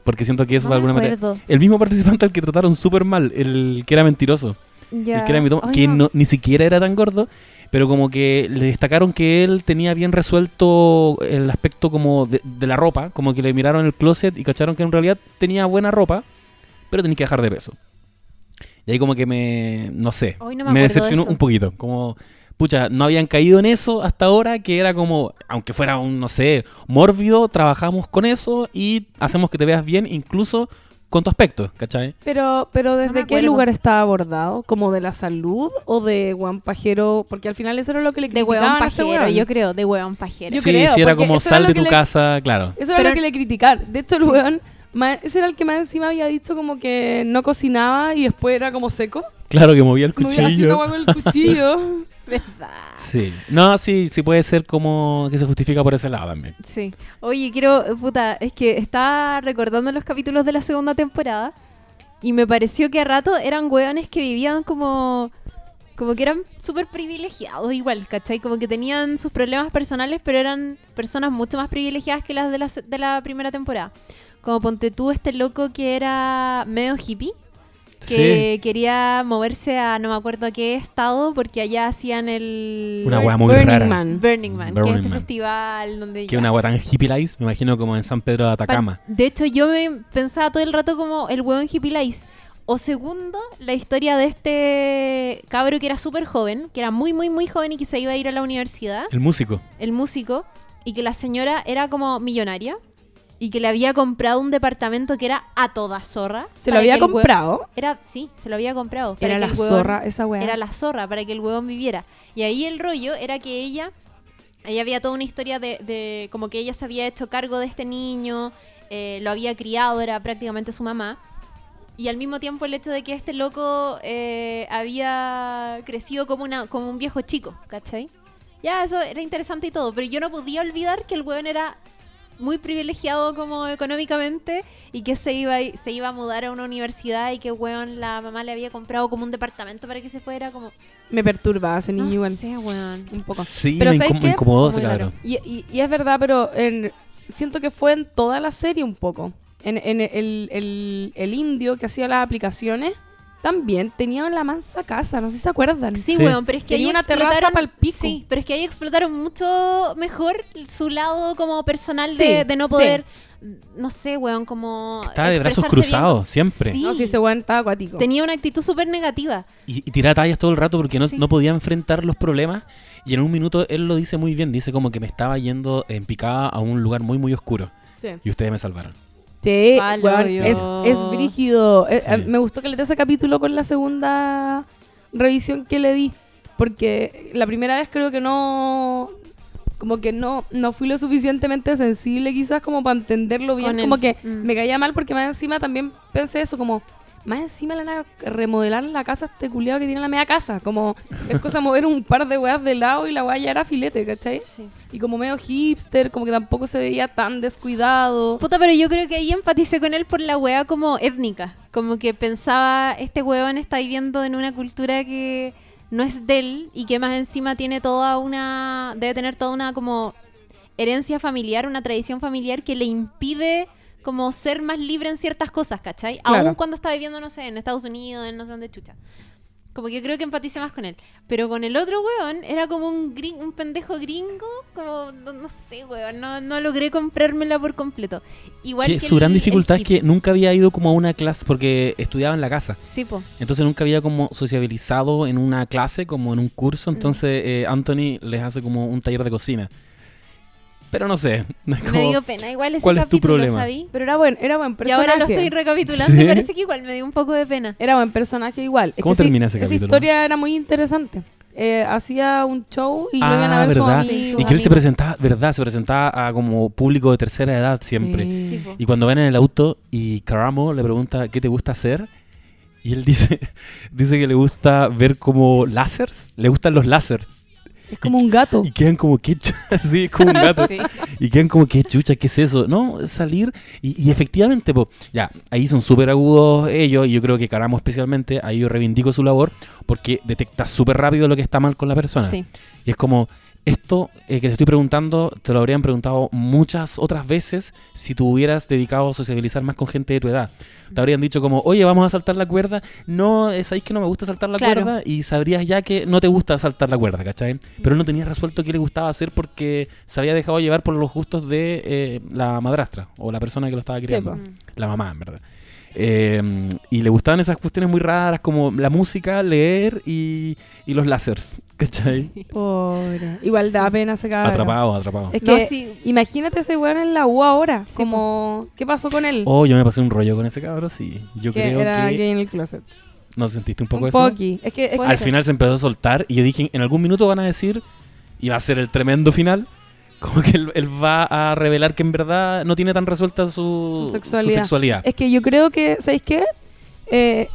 Porque siento que eso No de alguna manera... El mismo participante al que trataron súper mal, el que era mentiroso, el que era mitó- Ay, que no. no- ni siquiera era tan gordo, pero como que le destacaron que él tenía bien resuelto el aspecto como de, de la ropa, como que le miraron el closet y cacharon que en realidad tenía buena ropa, pero tenía que bajar de peso. Y ahí como que me, no sé, no me me, de decepcionó un poquito, como... Pucha, no habían caído en eso hasta ahora, que era como, aunque fuera un, no sé, mórbido, trabajamos con eso y hacemos que te veas bien incluso con tu aspecto, ¿cachai? Pero, pero ¿desde qué lugar estaba abordado? ¿Como de la salud o de Juan Pajero? Porque al final eso era lo que le De criticaban hueón a ese pajero, weón. yo creo, de hueón pajero. Yo sí, creo, sí, era porque como sal de tu le- casa, claro. Eso era Pero- lo que le criticaban. De hecho, el weón, ese era el que más encima había dicho como que no cocinaba y después era como seco. Claro que movía el así cuchillo. hueá con el cuchillo. ¿Verdad? Sí. No, sí, sí puede ser como que se justifica por ese lado también. Sí. Oye, quiero, puta, es que estaba recordando los capítulos de la segunda temporada y me pareció que a rato eran hueones que vivían como como que eran súper privilegiados igual, ¿cachai? Como que tenían sus problemas personales, pero eran personas mucho más privilegiadas que las de la, de la primera temporada. Como ponte tú este loco que era medio hippie, que quería moverse a no me acuerdo a qué estado porque allá hacían el Una muy Burning rara. Man. Burning Man, que Burning es este Man. festival donde Que ya- una agua tan hippie lice, me imagino como en San Pedro de Atacama. De hecho, yo me pensaba todo el rato como el hueón hippie lice. O segundo, la historia de este cabro que era súper joven, que era muy, muy, muy joven y que se iba a ir a la universidad, El músico. el músico, y que la señora era como millonaria y que le había comprado un departamento que era a toda zorra. ¿Se lo había comprado? Era, sí, se lo había comprado. para Era la zorra esa weá. Era la zorra para que el huevón viviera. Y ahí el rollo era que ella, ella había toda una historia de, de como que ella se había hecho cargo de este niño, eh, lo había criado, era prácticamente su mamá. Y al mismo tiempo el hecho de que este loco eh, había crecido como, una, como un viejo chico, ¿cachai? Ya, eso era interesante y todo, pero yo no podía olvidar que el huevón era muy privilegiado como económicamente y que se iba, a- se iba a mudar a una universidad y que weón la mamá le había comprado como un departamento para que se fuera como Me perturba ese no niño igual. sé weón Un poco. Sí, Pero me, ¿sabes incom- qué? incomodó ese cabrón. Y, y- y es verdad, pero en- siento que fue en toda la serie un poco. En, en el, el- el indio que hacía las aplicaciones también tenía la mansa casa, no sé si se acuerdan. sí, Sí. weón pero es que Tenía ahí una terraza explotaron- pa'l pico. sí pero es que ahí explotaron mucho mejor su lado como personal Sí, de, de no sí. poder no sé weón como Estaba de brazos bien. cruzados, siempre. Sí. No, si ese weón estaba acuático. tenía una actitud súper negativa Y, y tiraba tallas todo el rato porque no, Sí. no podía enfrentar los problemas. Y en un minuto él lo dice muy bien. Dice como que me estaba yendo en picada a un lugar muy, muy oscuro. Sí. Y ustedes me salvaron. Sí, yo. es, es brígido. Eh, Sí. eh, me gustó que le dé ese capítulo con la segunda revisión que le di. Porque la primera vez creo que no. Como que no, no fui lo suficientemente sensible, quizás, como para entenderlo bien. Con Como que Mm. me caía mal porque más encima también pensé eso, como. Más encima le van a remodelar la casa a este culiado que tiene la media casa. Como es cosa mover un par de weas de lado y la wea ya era filete, ¿cachai? Y como medio hipster, como que tampoco se veía tan descuidado. Puta, pero yo creo que ahí empaticé con él por la wea como étnica. Como que pensaba, este weón está viviendo en una cultura que no es de él y que más encima tiene toda una. debe tener toda una como herencia familiar, una tradición familiar que le impide como ser más libre en ciertas cosas, ¿cachai? Claro. Aún cuando está viviendo, no sé, en Estados Unidos, en no sé dónde chucha. Como que creo que empaticé más con él. Pero con el otro weón era como un gring, un pendejo gringo, como, no, no sé, weón, no, no logré comprármela por completo. Igual Que que su gran el- el dificultad es que nunca había ido como a una clase porque estudiaba en la casa. Sí, po. Entonces nunca había como sociabilizado en una clase, como en un curso. Entonces eh, Anthony les hace como un taller de cocina. Pero no sé. es Me como- dio pena. Igual ese ¿cuál es tu capítulo, problema? ¿sabí? Pero era buen, era buen Y ahora lo estoy recapitulando y Sí. parece que igual me dio un poco de pena. Era buen personaje igual. Es ¿Cómo que sí, termina ese Esa capítulo? historia era muy interesante. Eh, hacía un show y lo iban a Ah, ver sus verdad. amigos. Y que él se presentaba, verdad, se presentaba a como público de tercera edad siempre. Sí. Sí, po. Y cuando van en el auto y Karamo le pregunta qué te gusta hacer, y él dice, dice que le gusta ver como láseres, le gustan los láseres. Es como un gato. Y quedan como que así es como un gato. Sí. Y quedan como que chucha, ¿qué es eso? No, salir y, y efectivamente, po, ya, ahí son súper agudos ellos y yo creo que Karamo especialmente, ahí yo reivindico su labor porque detecta súper rápido lo que está mal con la persona. Sí. Y es como, esto eh, que te estoy preguntando, te lo habrían preguntado muchas otras veces si tú hubieras dedicado a sociabilizar más con gente de tu edad. Te habrían dicho como, oye, vamos a saltar la cuerda. No, eh, sabéis que no me gusta saltar la Claro. cuerda y sabrías ya que no te gusta saltar la cuerda, ¿cachai? Pero no tenía resuelto qué le gustaba hacer porque se había dejado llevar por los gustos de eh, la madrastra o la persona que lo estaba criando. la mamá, en verdad. Eh, y le gustaban esas cuestiones muy raras como la música, leer y, y los láseres, ¿cachai? Pobre. Igual da pena ese cabrón. Atrapado, atrapado. Es No, que sí. imagínate ese weón en la U ahora. Sí, como, ¿qué pasó con él? Oh, yo me pasé un rollo con ese cabrón, sí. Yo que creo era que... gay en el closet. ¿No sentiste un poco un eso? poqui. Es que, es Al ser. final se empezó a soltar y yo dije, en algún minuto van a decir, y va a ser el tremendo final, como que él, él va a revelar que en verdad no tiene tan resuelta su, Su sexualidad. sexualidad. Es que yo creo que, ¿sabéis qué? Eh,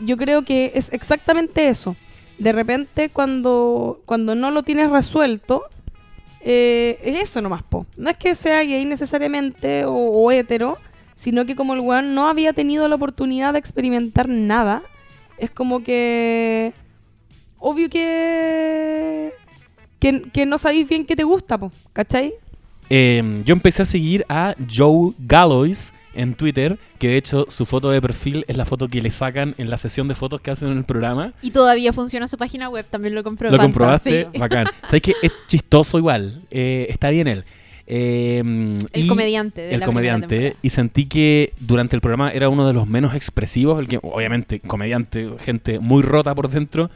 yo creo que es exactamente eso. De repente, cuando, cuando no lo tienes resuelto, eh, es eso nomás, po. No es que sea gay necesariamente o, o hetero, sino que como el weón no había tenido la oportunidad de experimentar nada, es como que. Obvio que. Que, que no sabéis bien qué te gusta, po, ¿cachai? Eh, yo empecé a seguir a Joe Gallois en Twitter, que de hecho su foto de perfil es la foto que le sacan en la sesión de fotos que hacen en el programa. Y todavía funciona su página web, también lo comprobé. ¿Lo comprobaste? Sí. Bacán. ¿Sabes que Es chistoso igual. eh, está bien él. Eh, El y- comediante de el la comediante y sentí que durante el programa era uno de los menos expresivos, el que obviamente comediante, gente muy rota por dentro,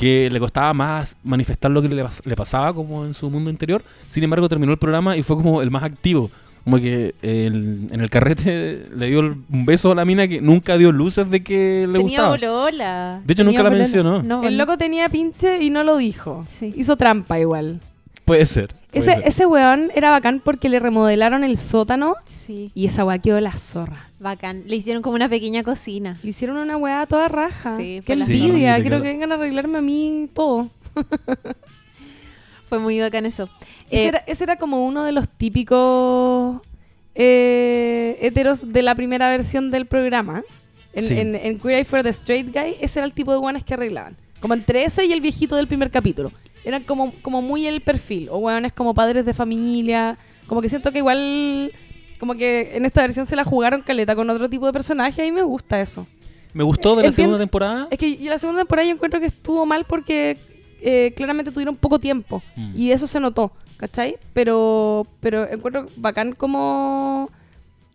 que le costaba más manifestar lo que le, pas- le pasaba como en su mundo interior. Sin embargo, terminó el programa y fue como el más activo. Como que el- en el carrete le dio un beso a la mina que nunca dio luces de que le Tenía gustaba. bolola. De hecho, Tenía nunca la bolola. mencionó. No, El loco tenía pinche y no lo dijo. Sí. Hizo trampa igual. Puede ser. Ese, ser. ese weón era bacán porque le remodelaron el sótano Sí, y esa weá quedó la zorra. bacán. Le hicieron como una pequeña cocina. Le hicieron una weá toda raja. Sí, Qué envidia. Sí, Quiero claro. que vengan a arreglarme a mí todo. Fue muy bacán eso. Ese, Eh, era, ese era como uno de los típicos eh, heteros de la primera versión del programa. En, Sí. en, en Queer Eye for the Straight Guy, ese era el tipo de guanes que arreglaban. Como entre ese y el viejito del primer capítulo. Eran como, como muy el perfil. O hueones como padres de familia. Como que siento que igual. Como que en esta versión se la jugaron caleta con otro tipo de personaje. Y me gusta eso. Me gustó de la Entiendo- segunda temporada. Es que la segunda temporada yo encuentro que estuvo mal porque eh, claramente tuvieron poco tiempo. Mm. Y eso se notó, ¿cachai? Pero, pero encuentro bacán como,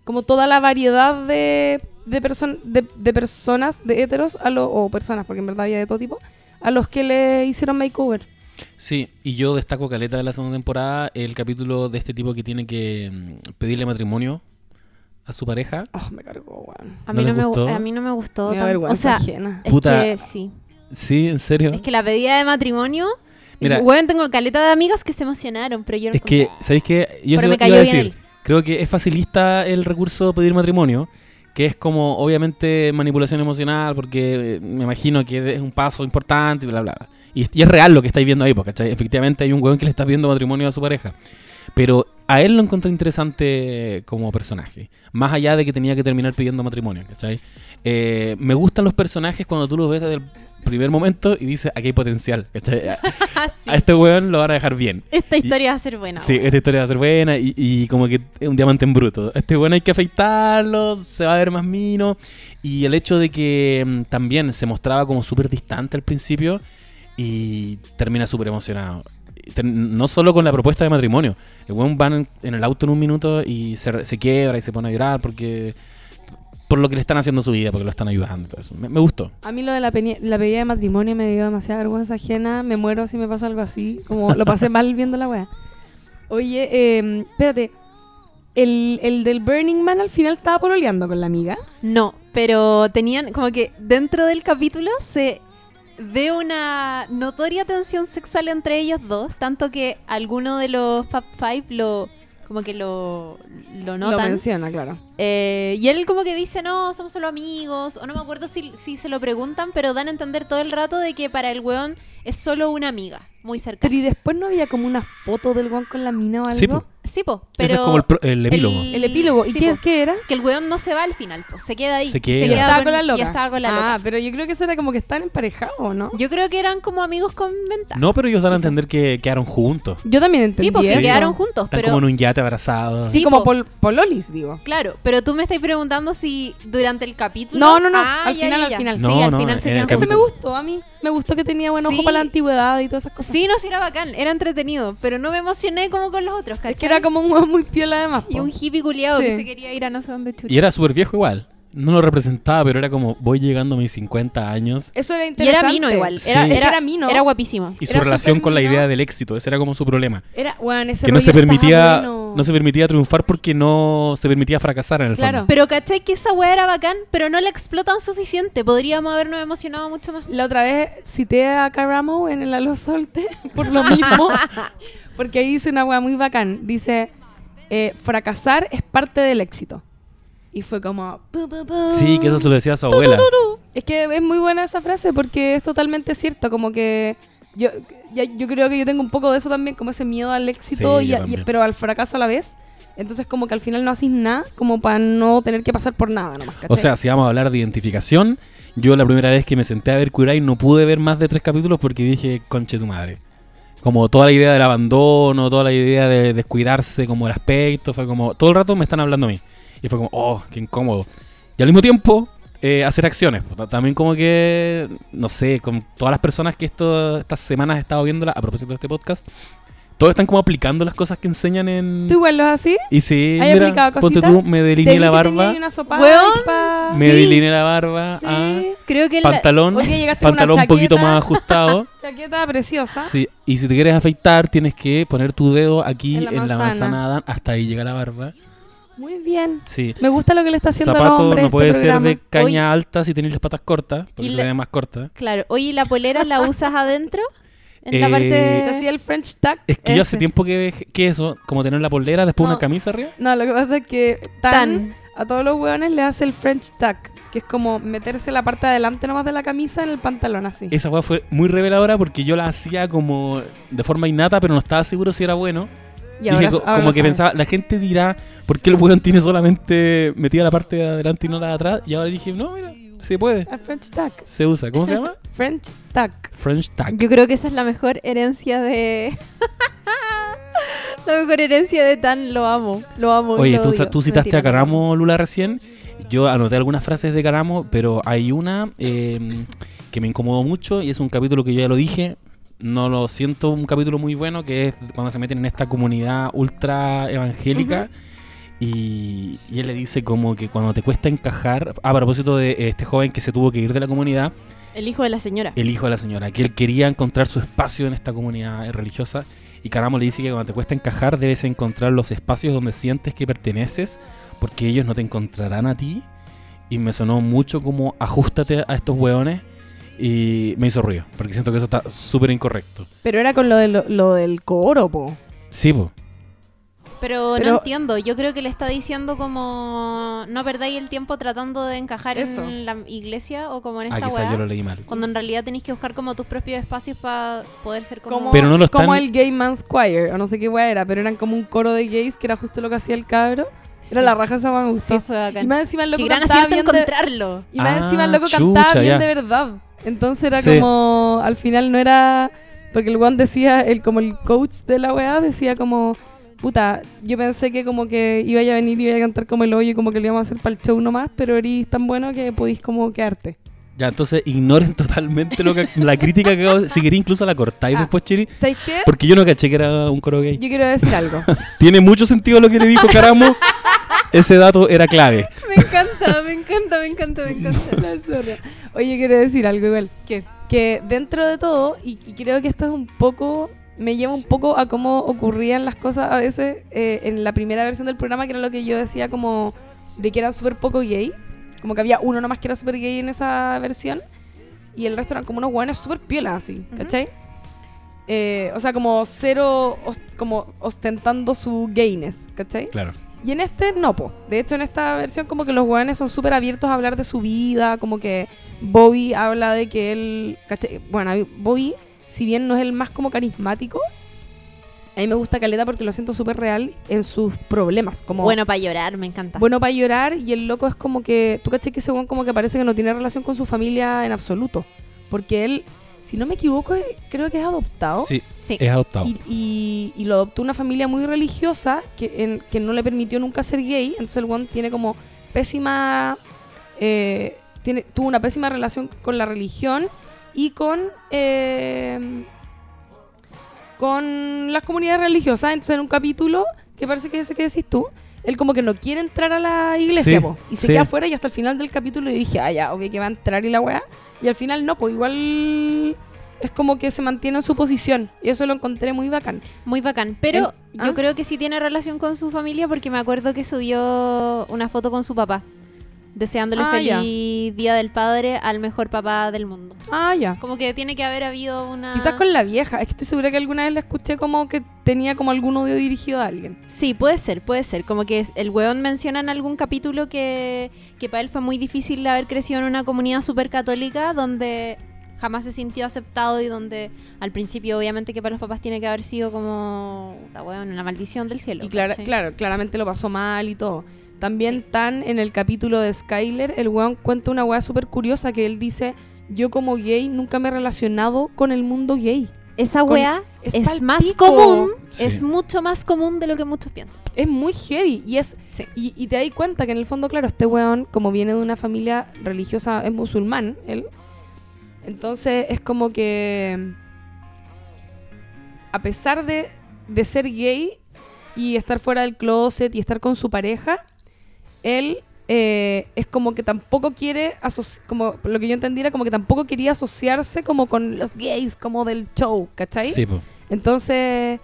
como toda la variedad de, de, person- de, de personas, de heteros, a lo, o personas, porque en verdad había de todo tipo, a los que le hicieron makeover. Sí, y yo destaco caleta de la segunda temporada el capítulo de este tipo que tiene que mm, pedirle matrimonio a su pareja. Oh, me cargó, weón. a, ¿no mí no me, a mí no me gustó. Me da vergüenza o sea, ajena. es Puta. que sí. Sí, en serio. Es que la pedida de matrimonio. Mira. y, bueno, tengo caleta de amigas que se emocionaron, pero yo no Es que, ¿sabéis qué? Yo Pero se me iba cayó bien decir, creo que es facilista el recurso de pedir matrimonio, que es como, obviamente, manipulación emocional, porque eh, me imagino que es un paso importante y bla, bla, bla. Y, y es real lo que estáis viendo ahí, ¿cachai? Efectivamente hay un hueón que le está pidiendo matrimonio a su pareja. Pero a él lo encontré interesante como personaje. Más allá de que tenía que terminar pidiendo matrimonio, ¿cachai? Eh, me gustan los personajes cuando tú los ves desde el primer momento y dices, aquí hay potencial, ¿cachai? A, sí. a este hueón lo van a dejar bien. Esta historia va a ser buena. Sí, weón. esta historia va a ser buena y, y como que es un diamante en bruto. Este bueno hay que afeitarlo, se va a ver más mino. Y el hecho de que mm, también se mostraba como súper distante al principio y termina súper emocionado. No solo con la propuesta de matrimonio. El buen va en, el auto en un minuto y se, se quiebra y se pone a llorar porque por lo que le están haciendo su vida, porque lo están ayudando. y todo eso. Me, me gustó. A mí lo de la, la pedida de matrimonio me dio demasiada vergüenza ajena. Me muero si me pasa algo así. Como lo pasé mal viendo la wea. Oye, eh, espérate. El, el del Burning Man al final estaba pololeando con la amiga. No, pero tenían como que dentro del capítulo se ve una notoria tensión sexual entre ellos dos, tanto que alguno de los Fab Five lo como que lo, lo Lo menciona, claro. Eh, y él como que dice, no, somos solo amigos, o no me acuerdo si, si se lo preguntan, pero dan a entender todo el rato de que para el weón es solo una amiga, muy cercana. Pero y después no había como una foto del guan con la mina o algo. Sí, po. Sí, po, pero... Ese es como el, pro- el epílogo. El epílogo. ¿Y sí, qué, po. es que era? Que el weón no se va al final, pues se queda ahí. Se queda. Y estaba con, con la y loca. estaba con la ah, loca. pero yo creo que eso era como que están emparejados, ¿no? Yo creo que eran como amigos con ventaja. No, pero ellos dan a entender que quedaron juntos. Yo también entendí sí, porque eso. quedaron juntos, Están pero... como en un yate abrazados. Sí, Sí, como po. pol- pololis, digo. Claro, pero tú me estás preguntando si durante el capítulo... No, no, no, Ah, al ya, final, ya, al final. Sí, No, al final se el quedan Ese me gustó a mí. Me gustó que tenía buen ojo Sí. para la antigüedad y todas esas cosas. Sí, no, sí era bacán, era entretenido, pero no me emocioné como con los otros, ¿cachai? Es que era como un huevo muy piola además. Y po. un hippie culiado Sí. que se quería ir a no sé dónde chucha. Y era súper viejo igual. No lo representaba, pero era como, voy llegando a mis 50 años. Eso era Y interesante. era mino igual, Sí. era, era, era mino. era guapísimo. Y su Era relación con la idea del éxito, ese era como su problema. Era, bueno, ese Que no se permitía bueno. No se permitía triunfar porque no se permitía fracasar en el Claro. fondo. Pero ¿cachai que esa weá era bacán? Pero no la explotan suficiente. Podríamos habernos emocionado mucho más. La otra vez cité a Caramo en el Alo Solte por lo mismo. porque ahí dice una hueá muy bacán. Dice, eh, fracasar es parte del éxito. Y fue como... Sí, que eso se lo decía a su abuela. Es que es muy buena esa frase porque es totalmente cierto, como que yo, ya- yo creo que yo tengo un poco de eso también, como ese miedo al éxito, Sí, y a- pero al fracaso a la vez. Entonces como que al final no haces nada, como para no tener que pasar por nada nomás. O sea, si vamos a hablar de identificación, yo la primera vez que me senté a ver Eye no pude ver más de tres capítulos porque dije, conche tu madre. Como toda la idea del abandono, toda la idea de descuidarse, como el aspecto, fue como, todo el rato me están hablando a mí. Y fue como, oh, qué incómodo. Y al mismo tiempo, eh, hacer acciones. También como que, no sé, con todas las personas que esto, estas semanas he estado viéndola, a propósito de este podcast, todos están como aplicando las cosas que enseñan en... ¿Tú igual lo así? Y sí, ¿Has mira, aplicado ponte tú, me delineé la barba, una sopa Weón, pa- me Sí. delineé la barba, Sí. ah, Creo que la- pantalón, pantalón un poquito más ajustado. Chaqueta preciosa. Sí, y si te quieres afeitar, tienes que poner tu dedo aquí En en la la, manzana. manzana Adán, hasta ahí llega la barba. Muy bien. Sí. Me gusta lo que le está haciendo al Zapato hombre no este puede ser programa. de caña alta si tenéis las patas cortas, porque Y se la- ve más corta. Claro. Oye, ¿y ¿la polera la usas adentro? En la Eh, parte Te de... hacía el French tuck. Es que yo hace Ese. tiempo que, que eso, como tener la polera, después No. una camisa arriba. No, lo que pasa es que Tan, Tan. a todos los hueones le hace el French tuck, que es como meterse la parte de adelante nomás de la camisa en el pantalón así. Esa weá fue muy reveladora porque yo la hacía como de forma innata, pero no estaba seguro si era bueno. Y Dije, ahora, co- ahora como lo que sabes. pensaba, la gente dirá, ¿por qué el weón tiene solamente metida la parte de adelante y no la de atrás? Y ahora dije, no, mira, se puede. El French tuck. Se usa. ¿Cómo se llama? French tuck. French tag. Yo creo que esa es la mejor herencia de... la mejor herencia de Tan, lo amo. Lo amo. Oye, lo tú, odio. tú citaste Mentira, a Caramo, Lula, recién. Yo anoté algunas frases de Caramo, pero hay una eh, que me incomodó mucho y es un capítulo que yo ya lo dije. No lo siento un capítulo muy bueno, que es cuando se meten en esta comunidad ultra evangélica. Y, y él le dice como que cuando te cuesta encajar, a propósito de este joven que se tuvo que ir de la comunidad, El hijo de la señora. el hijo de la señora, que él quería encontrar su espacio en esta comunidad religiosa. Y Caramo le dice que cuando te cuesta encajar debes encontrar los espacios donde sientes que perteneces, porque ellos no te encontrarán a ti. Y me sonó mucho como ajustate a estos hueones. Y me hizo ruido, porque siento que eso está súper incorrecto. Pero era con lo, de lo, lo del coro, po. Sí, po. Pero, Pero- no entiendo. Yo creo que le está diciendo como... No perdáis el tiempo tratando de encajar Eso. en la iglesia o como en Ah, esta quizás weá. yo lo leí mal. Cuando en realidad tenéis que buscar como tus propios espacios para poder ser como... Como, Pero no lo como están- el Gay Man's Choir, o no sé qué weá era, pero eran como un coro de gays que era justo lo que hacía el cabro. Era la raja esa weá, me gustó. Sí, fue bacán. Y más encima el loco Qué cantaba bien de, encontrarlo. y más Ah, encima el loco cantaba bien ya. de verdad. Entonces era Sí. como, al final no era, porque el one decía, el como el coach de la weá decía como, puta, yo pensé que como que iba a venir y iba a cantar como el hoyo y como que lo íbamos a hacer para el show nomás, pero eres tan bueno que podís como quedarte. Ya, entonces ignoren totalmente lo que, la crítica que acabo de- Si queréis incluso la cortáis Ah. después, Chiri. ¿Sabéis qué? Porque yo no caché que era un coro gay. Yo quiero decir algo. Tiene mucho sentido lo que le dijo Caramo. Ese dato era clave. Me encanta, me encanta, me encanta, me encanta. La zorra. Oye, quiero decir algo igual. ¿Qué? Que dentro de todo, y, y creo que esto es un poco, me lleva un poco a cómo ocurrían las cosas a veces eh, en la primera versión del programa, que era lo que yo decía como de que eran súper poco gay. Como que había uno nomás que era súper gay en esa versión. Y el resto eran como unos hueones súper piolas así. ¿cachai? Eh, o sea, como cero, os- como ostentando su gayness, ¿cachai? Claro. Y en este no, po. De hecho, en esta versión como que los hueones son súper abiertos a hablar de su vida, como que Bobby habla de que él... ¿cachai? Bueno, Bobby, si bien no es el más como carismático, a mí me gusta Caleta porque lo siento súper real en sus problemas. Como Bueno, para llorar, me encanta. bueno para llorar y el loco es como que... ¿Tú caché que ese como que parece que no tiene relación con su familia en absoluto? Porque él, si no me equivoco, creo que es adoptado. Sí, sí. es adoptado. Y, y- y lo adoptó una familia muy religiosa que, en- que no le permitió nunca ser gay. Entonces el one tiene como pésima. eh, tiene, tuvo una pésima relación con la religión y con. eh, con las comunidades religiosas. Entonces en un capítulo, que parece que es ese que decís tú, él como que no quiere entrar a la iglesia, Sí, po, y se sí. queda afuera y hasta el final del capítulo yo dije, ah, ya, obvio que va a entrar y la weá. Y al final no, pues igual es como que se mantiene en su posición. Y eso lo encontré muy bacán. Muy bacán. Pero El- yo ¿ah? creo que sí tiene relación con su familia porque me acuerdo que subió una foto con su papá. Deseándole Ah, ya. feliz Día del Padre al mejor papá del mundo. Ah, ya. Como que tiene que haber habido una... Quizás con la vieja. Es que estoy segura que alguna vez la escuché como que tenía como algún odio dirigido a alguien. Sí, puede ser, puede ser. Como que el weón menciona en algún capítulo que, que para él fue muy difícil haber crecido en una comunidad súper católica donde jamás se sintió aceptado y donde al principio obviamente que para los papás tiene que haber sido como "Puta, weón, una maldición del cielo. Y clara- claro, claramente lo pasó mal y todo. También tan en el capítulo de Skyler, el weón cuenta una weá súper curiosa que él dice, yo como gay nunca me he relacionado con el mundo gay. esa weá es más común, Sí. es mucho más común de lo que muchos piensan. Es muy heavy y es Sí. y, y te das cuenta que en el fondo, claro, este weón, como viene de una familia religiosa, es musulmán, él. Entonces es como que a pesar de, de ser gay y estar fuera del closet y estar con su pareja, él eh, es como que tampoco quiere, como lo que yo entendí era como que tampoco quería asociarse como con los gays, como del show, ¿cachai? Sí, po. Entonces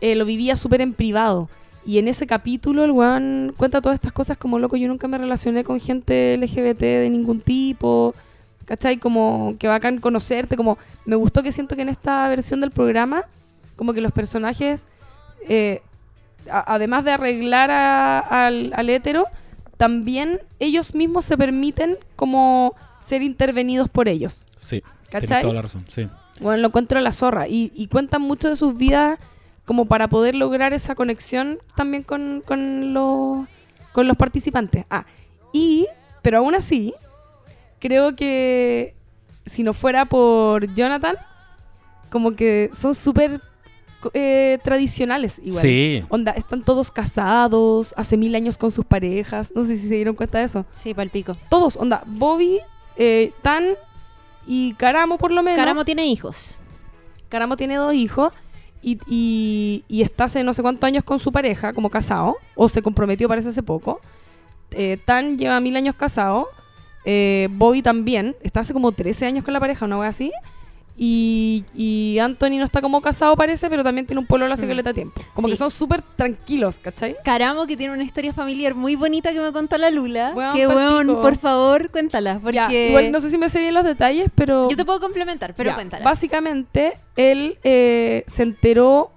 eh, lo vivía súper en privado. Y en ese capítulo el weón cuenta todas estas cosas como loco. Yo nunca me relacioné con gente LGBT de ningún tipo. ¿Cachai? Como que bacán conocerte. Como me gustó que siento que en esta versión del programa, como que los personajes, eh, además de arreglar a- al, al hétero, también ellos mismos se permiten como ser intervenidos por ellos. Sí. ¿Cachai? Toda la razón, sí. Bueno, lo encuentro a la zorra. Y, y cuentan mucho de sus vidas como para poder lograr esa conexión también con, con los, con los participantes. Ah, y, pero aún así, creo que si no fuera por Jonathan, como que son súper eh, tradicionales igual. Sí. Onda, están todos casados, hace mil años con sus parejas. No sé si se dieron cuenta de eso. Sí, palpico. Todos, onda, Bobby, eh, Tan y Caramo por lo menos. Caramo tiene hijos. Caramo tiene dos hijos y, y, y está hace no sé cuántos años con su pareja, como casado, o se comprometió parece hace poco. Eh, Tan lleva mil años casado. Eh, Bobby también, está hace como 13 años con la pareja, una wea así. Y, y Anthony no está como casado parece, pero también tiene un pololo hace Mm. que le da tiempo. Como Sí. que son súper tranquilos, ¿cachai? Caramo, que tiene una historia familiar muy bonita que me contó la Lula. Weón, que weón, por favor, cuéntala. Porque Ya, igual no sé si me sé bien los detalles, pero... yo te puedo complementar, pero Ya, cuéntala. Básicamente, él eh, se enteró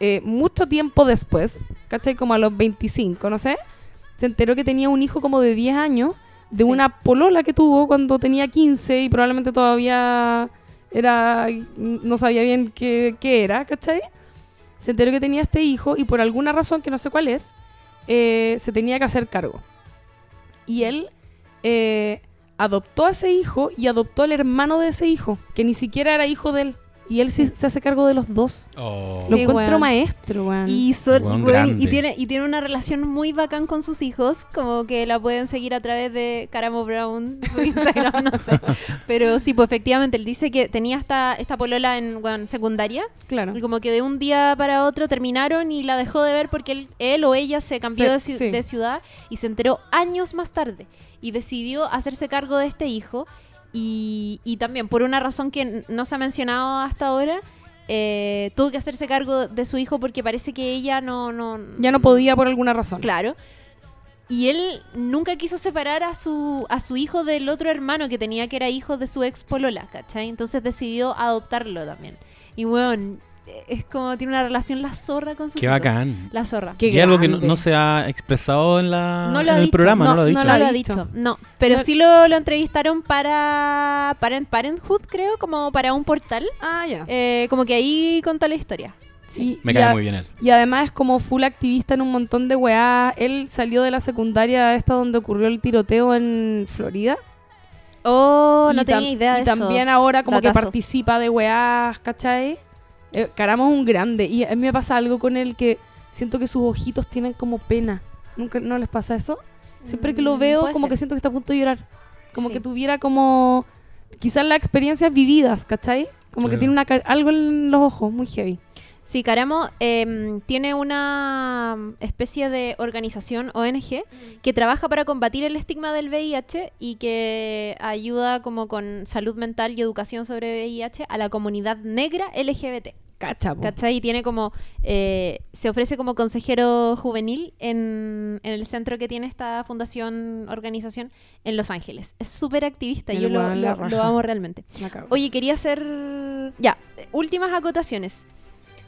eh, mucho tiempo después, ¿cachai? Como a los 25, no sé. Se enteró que tenía un hijo como de 10 años, de Sí. una polola que tuvo cuando tenía 15 y probablemente todavía era no sabía bien qué, qué era, ¿cachai? Se enteró que tenía este hijo y por alguna razón que no sé cuál es, eh, se tenía que hacer cargo. Y él eh, adoptó a ese hijo y adoptó al hermano de ese hijo, que ni siquiera era hijo de él. Y él sí se hace cargo de los dos. Oh. Lo Sí, encuentro weón. maestro, weón. Y, son- Weón weón, y, grande. tiene, y tiene una relación muy bacán con sus hijos, como que la pueden seguir a través de Caramo Brown, su Instagram, no sé. Pero sí, pues efectivamente, él dice que tenía esta, esta polola en weón, secundaria, claro. y como que de un día para otro terminaron y la dejó de ver porque él, él o ella se cambió Se- de, ci- sí. de ciudad y se enteró años más tarde y decidió hacerse cargo de este hijo y, y también por una razón que no se ha mencionado hasta ahora eh, tuvo que hacerse cargo de su hijo porque parece que ella no no Ya no podía por alguna razón. claro y él nunca quiso separar a su a su hijo del otro hermano que tenía que era hijo de su ex polola ¿cachai? entonces decidió adoptarlo también y bueno es como tiene una relación la zorra con sus Qué hijos. bacán. la zorra Qué y algo que no, no se ha expresado en, la, No lo en ha el dicho. programa, no, No, lo ha no dicho. lo No ha lo ha dicho. no. Pero No- sí lo, lo entrevistaron para Parent Parenthood, creo, como para un portal. Ah, ya. Eh, como que ahí contó la historia. Y- Me y cae a- muy bien él. Y además es como full activista en un montón de weá. Él salió de la secundaria esta donde ocurrió el tiroteo en Florida. Oh, no Y tenía idea de Y eso. también ahora como que participa de weás, ¿cachai? Eh, Caramo es un grande. Y a mí me pasa algo con él que siento que sus ojitos tienen como pena. ¿Nunca, ¿No les pasa eso? Siempre que lo Mm, veo puede como ser. que siento que está a punto de llorar. Como Sí. que tuviera como... Quizás las experiencias vividas, ¿cachai? Como que tiene una, algo en los ojos, muy heavy. Sí, Caramo em, tiene una especie de organización ONG que trabaja para combatir el estigma del VIH y que ayuda como con salud mental y educación sobre VIH a la comunidad negra LGBT. Cacha. ¿Cachai? Y tiene como. eh, se ofrece como consejero juvenil en, en el centro que tiene esta fundación, organización en Los Ángeles. Es súper activista, El yo lo, lo- amo realmente. Oye, quería hacer. Ya, últimas acotaciones.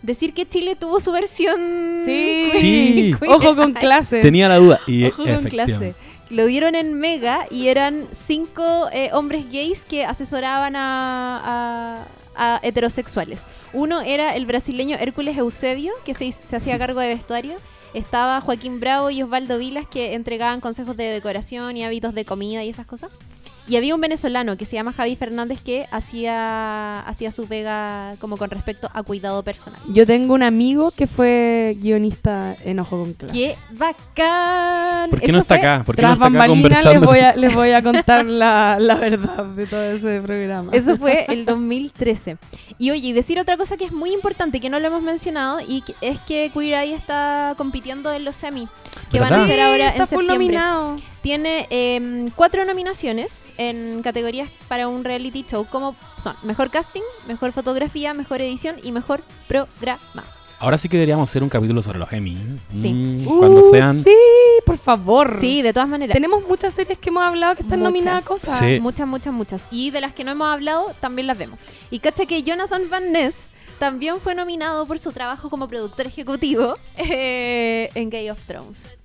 Decir que Chile tuvo su versión. Sí. Sí. Ojo con clase. Tenía la duda. Y Ojo con clase. Lo dieron en Mega y eran cinco eh, hombres gays que asesoraban a, a- a heterosexuales. Uno era el brasileño Hércules Eusebio, que se, se hacía cargo de vestuario. Estaba Joaquín Bravo y Osvaldo Vilas, que entregaban consejos de decoración y hábitos de comida y esas cosas. Y había un venezolano que se llama Javi Fernández que hacía, hacía su pega como con respecto a cuidado personal. Yo tengo un amigo que fue guionista en Ojo con Clase. ¡Qué bacán! ¿Por qué Eso no está fue- acá? ¿Por qué no está acá les conversando? voy, a, les voy a contar la, la verdad de todo ese programa. Eso fue el 2013. Y oye, y decir otra cosa que es muy importante, que no lo hemos mencionado, y que- es que Queer Eye está compitiendo en los semi, que van a ser ahora está en septiembre. nominado. Tiene em, cuatro nominaciones en categorías para un reality show, como son Mejor Casting, Mejor Fotografía, Mejor Edición y Mejor Programa. Ahora sí que deberíamos hacer un capítulo sobre los Emmy. Sí. Mm, Uh, cuando sean. Sí, por favor. Sí, de todas maneras. Tenemos muchas series que hemos hablado que están Muchas. nominadas a cosas. Sí. Muchas, muchas, muchas. Y de las que no hemos hablado, también las vemos. Y cacha que Jonathan Van Ness también fue nominado por su trabajo como productor ejecutivo eh, en Game of Thrones.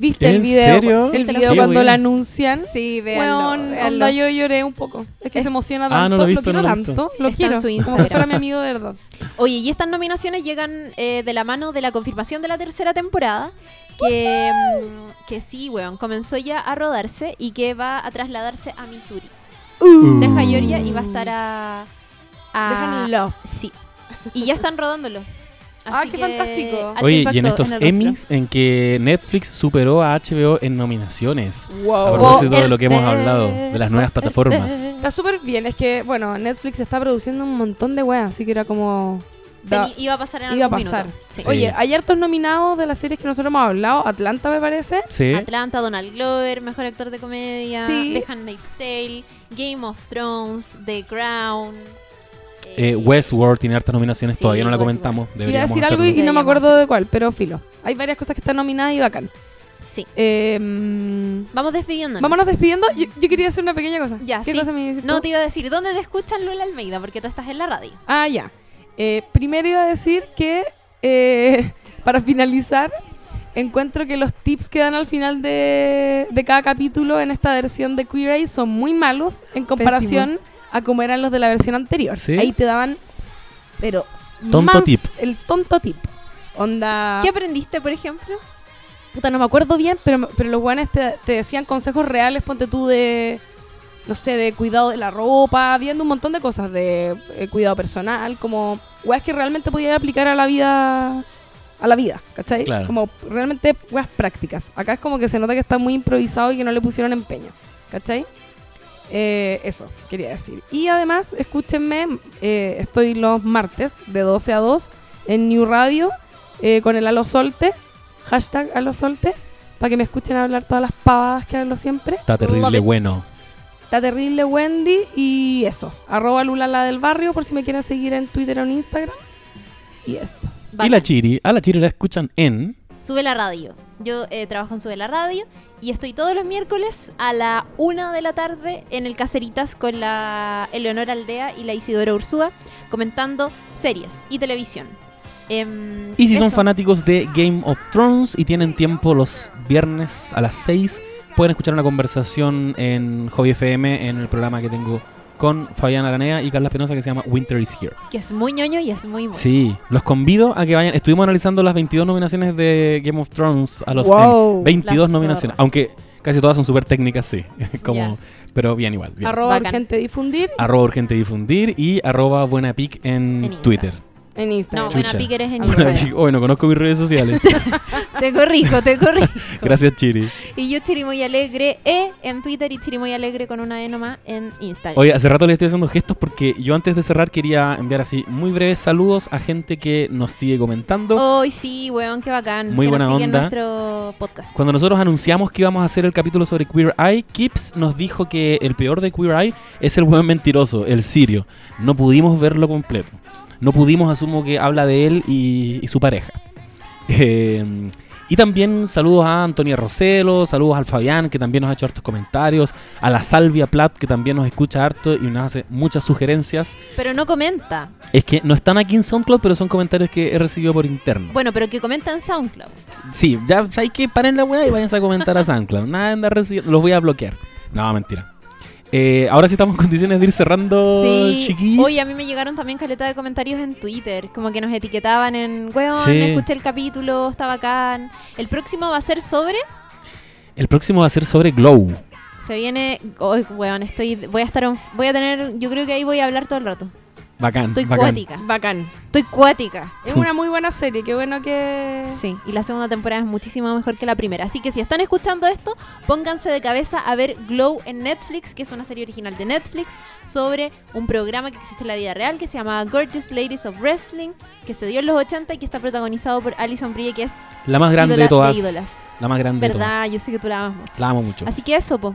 ¿Viste el ¿En video? serio? El video cuando bueno. anuncian. Sí, Weón, onda, yo lloré un poco. Es que Es- se emociona Ah, tanto. no lo quiero no lo he visto. tanto. Lo Está en quiero. su Como Instagram. que fuera mi amigo de verdad. Oye, y estas nominaciones llegan eh, de la mano de la confirmación de la tercera temporada, que, mm, que sí, weón, comenzó ya a rodarse y que va a trasladarse a Missouri. Uh. Deja Georgia y va a estar a... a Dejan love. Sí. Y ya están rodándolo. Ah, qué que fantástico. Oye, y en estos. Emmys en que Netflix superó a HBO en nominaciones. A Wow. propósito de lo que hemos hablado, de las nuevas fuerte. plataformas. Está súper bien. Es que, bueno, Netflix está produciendo un montón de weas, así que era como. da- iba a pasar en iba a pasar. minuto. Sí. Sí. Oye, hay hartos nominados de las series que nosotros hemos hablado. Atlanta, me parece. Sí. Atlanta, Donald Glover, mejor actor de comedia, Sí. The Handmaid's Tale, Game of Thrones, The Crown. Eh, Westworld tiene hartas nominaciones, Sí, todavía no la Westworld. comentamos. Iba a decir algo y, no me acuerdo de cuál, pero filo. Hay varias cosas que están nominadas y bacán. Sí. Eh, Vamos despidiéndonos. vámonos despidiendo. Yo, yo quería hacer una pequeña cosa. Ya, ¿Qué sí. cosa me No tú? te iba a decir, ¿dónde te escuchan Lula Almeida? Porque tú estás en la radio. Ah, ya. Eh, primero iba a decir que eh, para finalizar, encuentro que los tips que dan al final de, de cada capítulo en esta versión de Queer Eye son muy malos en comparación a como eran los de la versión anterior. ¿Sí? Ahí te daban, pero Tonto más tip. el tonto tip. Onda. ¿Qué aprendiste, por ejemplo? Puta, no me acuerdo bien, pero, pero los buenos te, te decían consejos reales, ponte tú de, no sé, de cuidado de la ropa, viendo un montón de cosas, de eh, cuidado personal, como weas que realmente podías aplicar a la vida, a la vida, ¿cachai? Claro. Como realmente weas prácticas. Acá es como que se nota que está muy improvisado y que no le pusieron empeño, ¿cachai? Eh, eso, quería decir. Y además, escúchenme, eh, estoy los martes de 12 a 2 en New Radio eh, con el Alo Solte, hashtag Alo Solte, para que me escuchen hablar todas las pavadas que hablo siempre. Está terrible bueno. Está terrible Wendy y eso, arroba Lula la del barrio por si me quieren seguir en Twitter o en Instagram. Y eso. Y la Chiri, a la Chiri la escuchan en. Sube la radio. Yo eh, trabajo en Sube la radio y estoy todos los miércoles a la una de la tarde en el Caceritas con la Eleonora Aldea y la Isidora Ursúa comentando series y televisión. Em, Y si son fanáticos de Game of Thrones y tienen tiempo los viernes a las 6, pueden escuchar una conversación en Hobby FM en el programa que tengo con Fabián Aranea y Carla Penosa que se llama Winter is Here. Que es muy ñoño y es muy bueno. Sí, los convido a que vayan. Estuvimos analizando las 22 nominaciones de Game of Thrones a los Wow. Emmy. 22 La nominaciones, zorra. aunque casi todas son súper técnicas, sí. Como. Pero bien igual. bien. Arroba Bacán. urgente difundir Arroba urgente difundir y arroba buena pic en, En Twitter. En No, Instagram. Chucha. buena pique eres en Buena Instagram. No conozco mis redes sociales. Te corrijo, te corrijo. Gracias, Chiri. Y yo Chirimoy Alegre E en Twitter y Chirimoy Alegre con una E nomás en Instagram. Oye, hace rato le estoy haciendo gestos porque yo antes de cerrar quería enviar así muy breves saludos a gente que nos sigue comentando. Hoy sí, weón, qué bacán. Muy que buena nos sigue en onda. nuestro podcast. Cuando nosotros anunciamos que íbamos a hacer el capítulo sobre Queer Eye, Kips nos dijo que el peor de Queer Eye es el buen mentiroso, el sirio. No pudimos verlo completo. No pudimos, asumo que habla de él y, y su pareja. Eh, y también saludos a Antonia Roselo, saludos al Fabián, que también nos ha hecho hartos comentarios, a la Salvia Plat, que también nos escucha harto y nos hace muchas sugerencias. Pero no comenta. Es que no están aquí en SoundCloud, pero son comentarios que he recibido por interno. Bueno, pero que comenta en SoundCloud. Sí, ya hay que paren la weá y váyanse a comentar a SoundCloud. Nada recibiendo. Los voy a bloquear. No, mentira. Eh, ahora sí estamos en condiciones de ir cerrando, sí. chiquis. Oye, a mí me llegaron también caleta de comentarios en Twitter. Como que nos etiquetaban en, weón, Sí. escuché el capítulo, está bacán. El próximo va a ser sobre. El próximo va a ser sobre Glow. Se viene. Oh, weón, estoy. Voy a estar. on- voy a tener. Yo creo que ahí voy a hablar todo el rato. Bacán. Estoy bacán. cuática. Bacán. Estoy cuática. Es una muy buena serie, qué bueno que... Sí, y la segunda temporada es muchísimo mejor que la primera. Así que si están escuchando esto, pónganse de cabeza a ver Glow en Netflix, que es una serie original de Netflix, sobre un programa que existe en la vida real que se llama Gorgeous Ladies of Wrestling, que se dio en los 80 y que está protagonizado por Alison Brie, que es La más grande de todas. de ídolas. La más grande de verdad, todas. yo sé que tú la amas mucho. La amo mucho. Así que eso, po.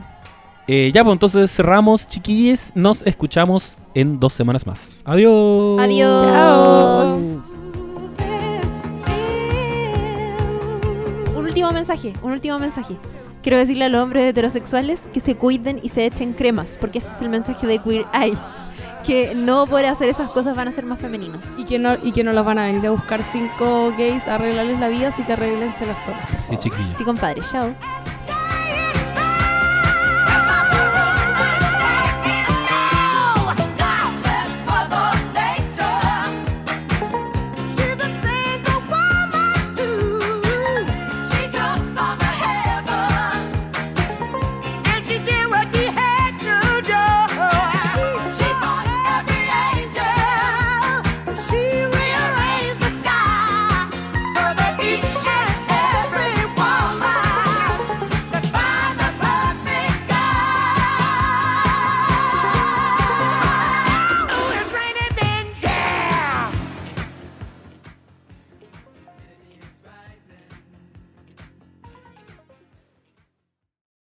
Eh, ya, pues entonces cerramos, chiquillos. Nos escuchamos en dos semanas más. Adiós. Adiós. Chao. Un último mensaje, un último mensaje. Quiero decirle a los hombres heterosexuales que se cuiden y se echen cremas, porque ese es el mensaje de Queer Eye. Que no por hacer esas cosas van a ser más femeninos. Y que, no, y que no los van a venir a buscar cinco gays a arreglarles la vida, así que arréglense las solas. Sí, chiquillos. Sí, compadre, chao.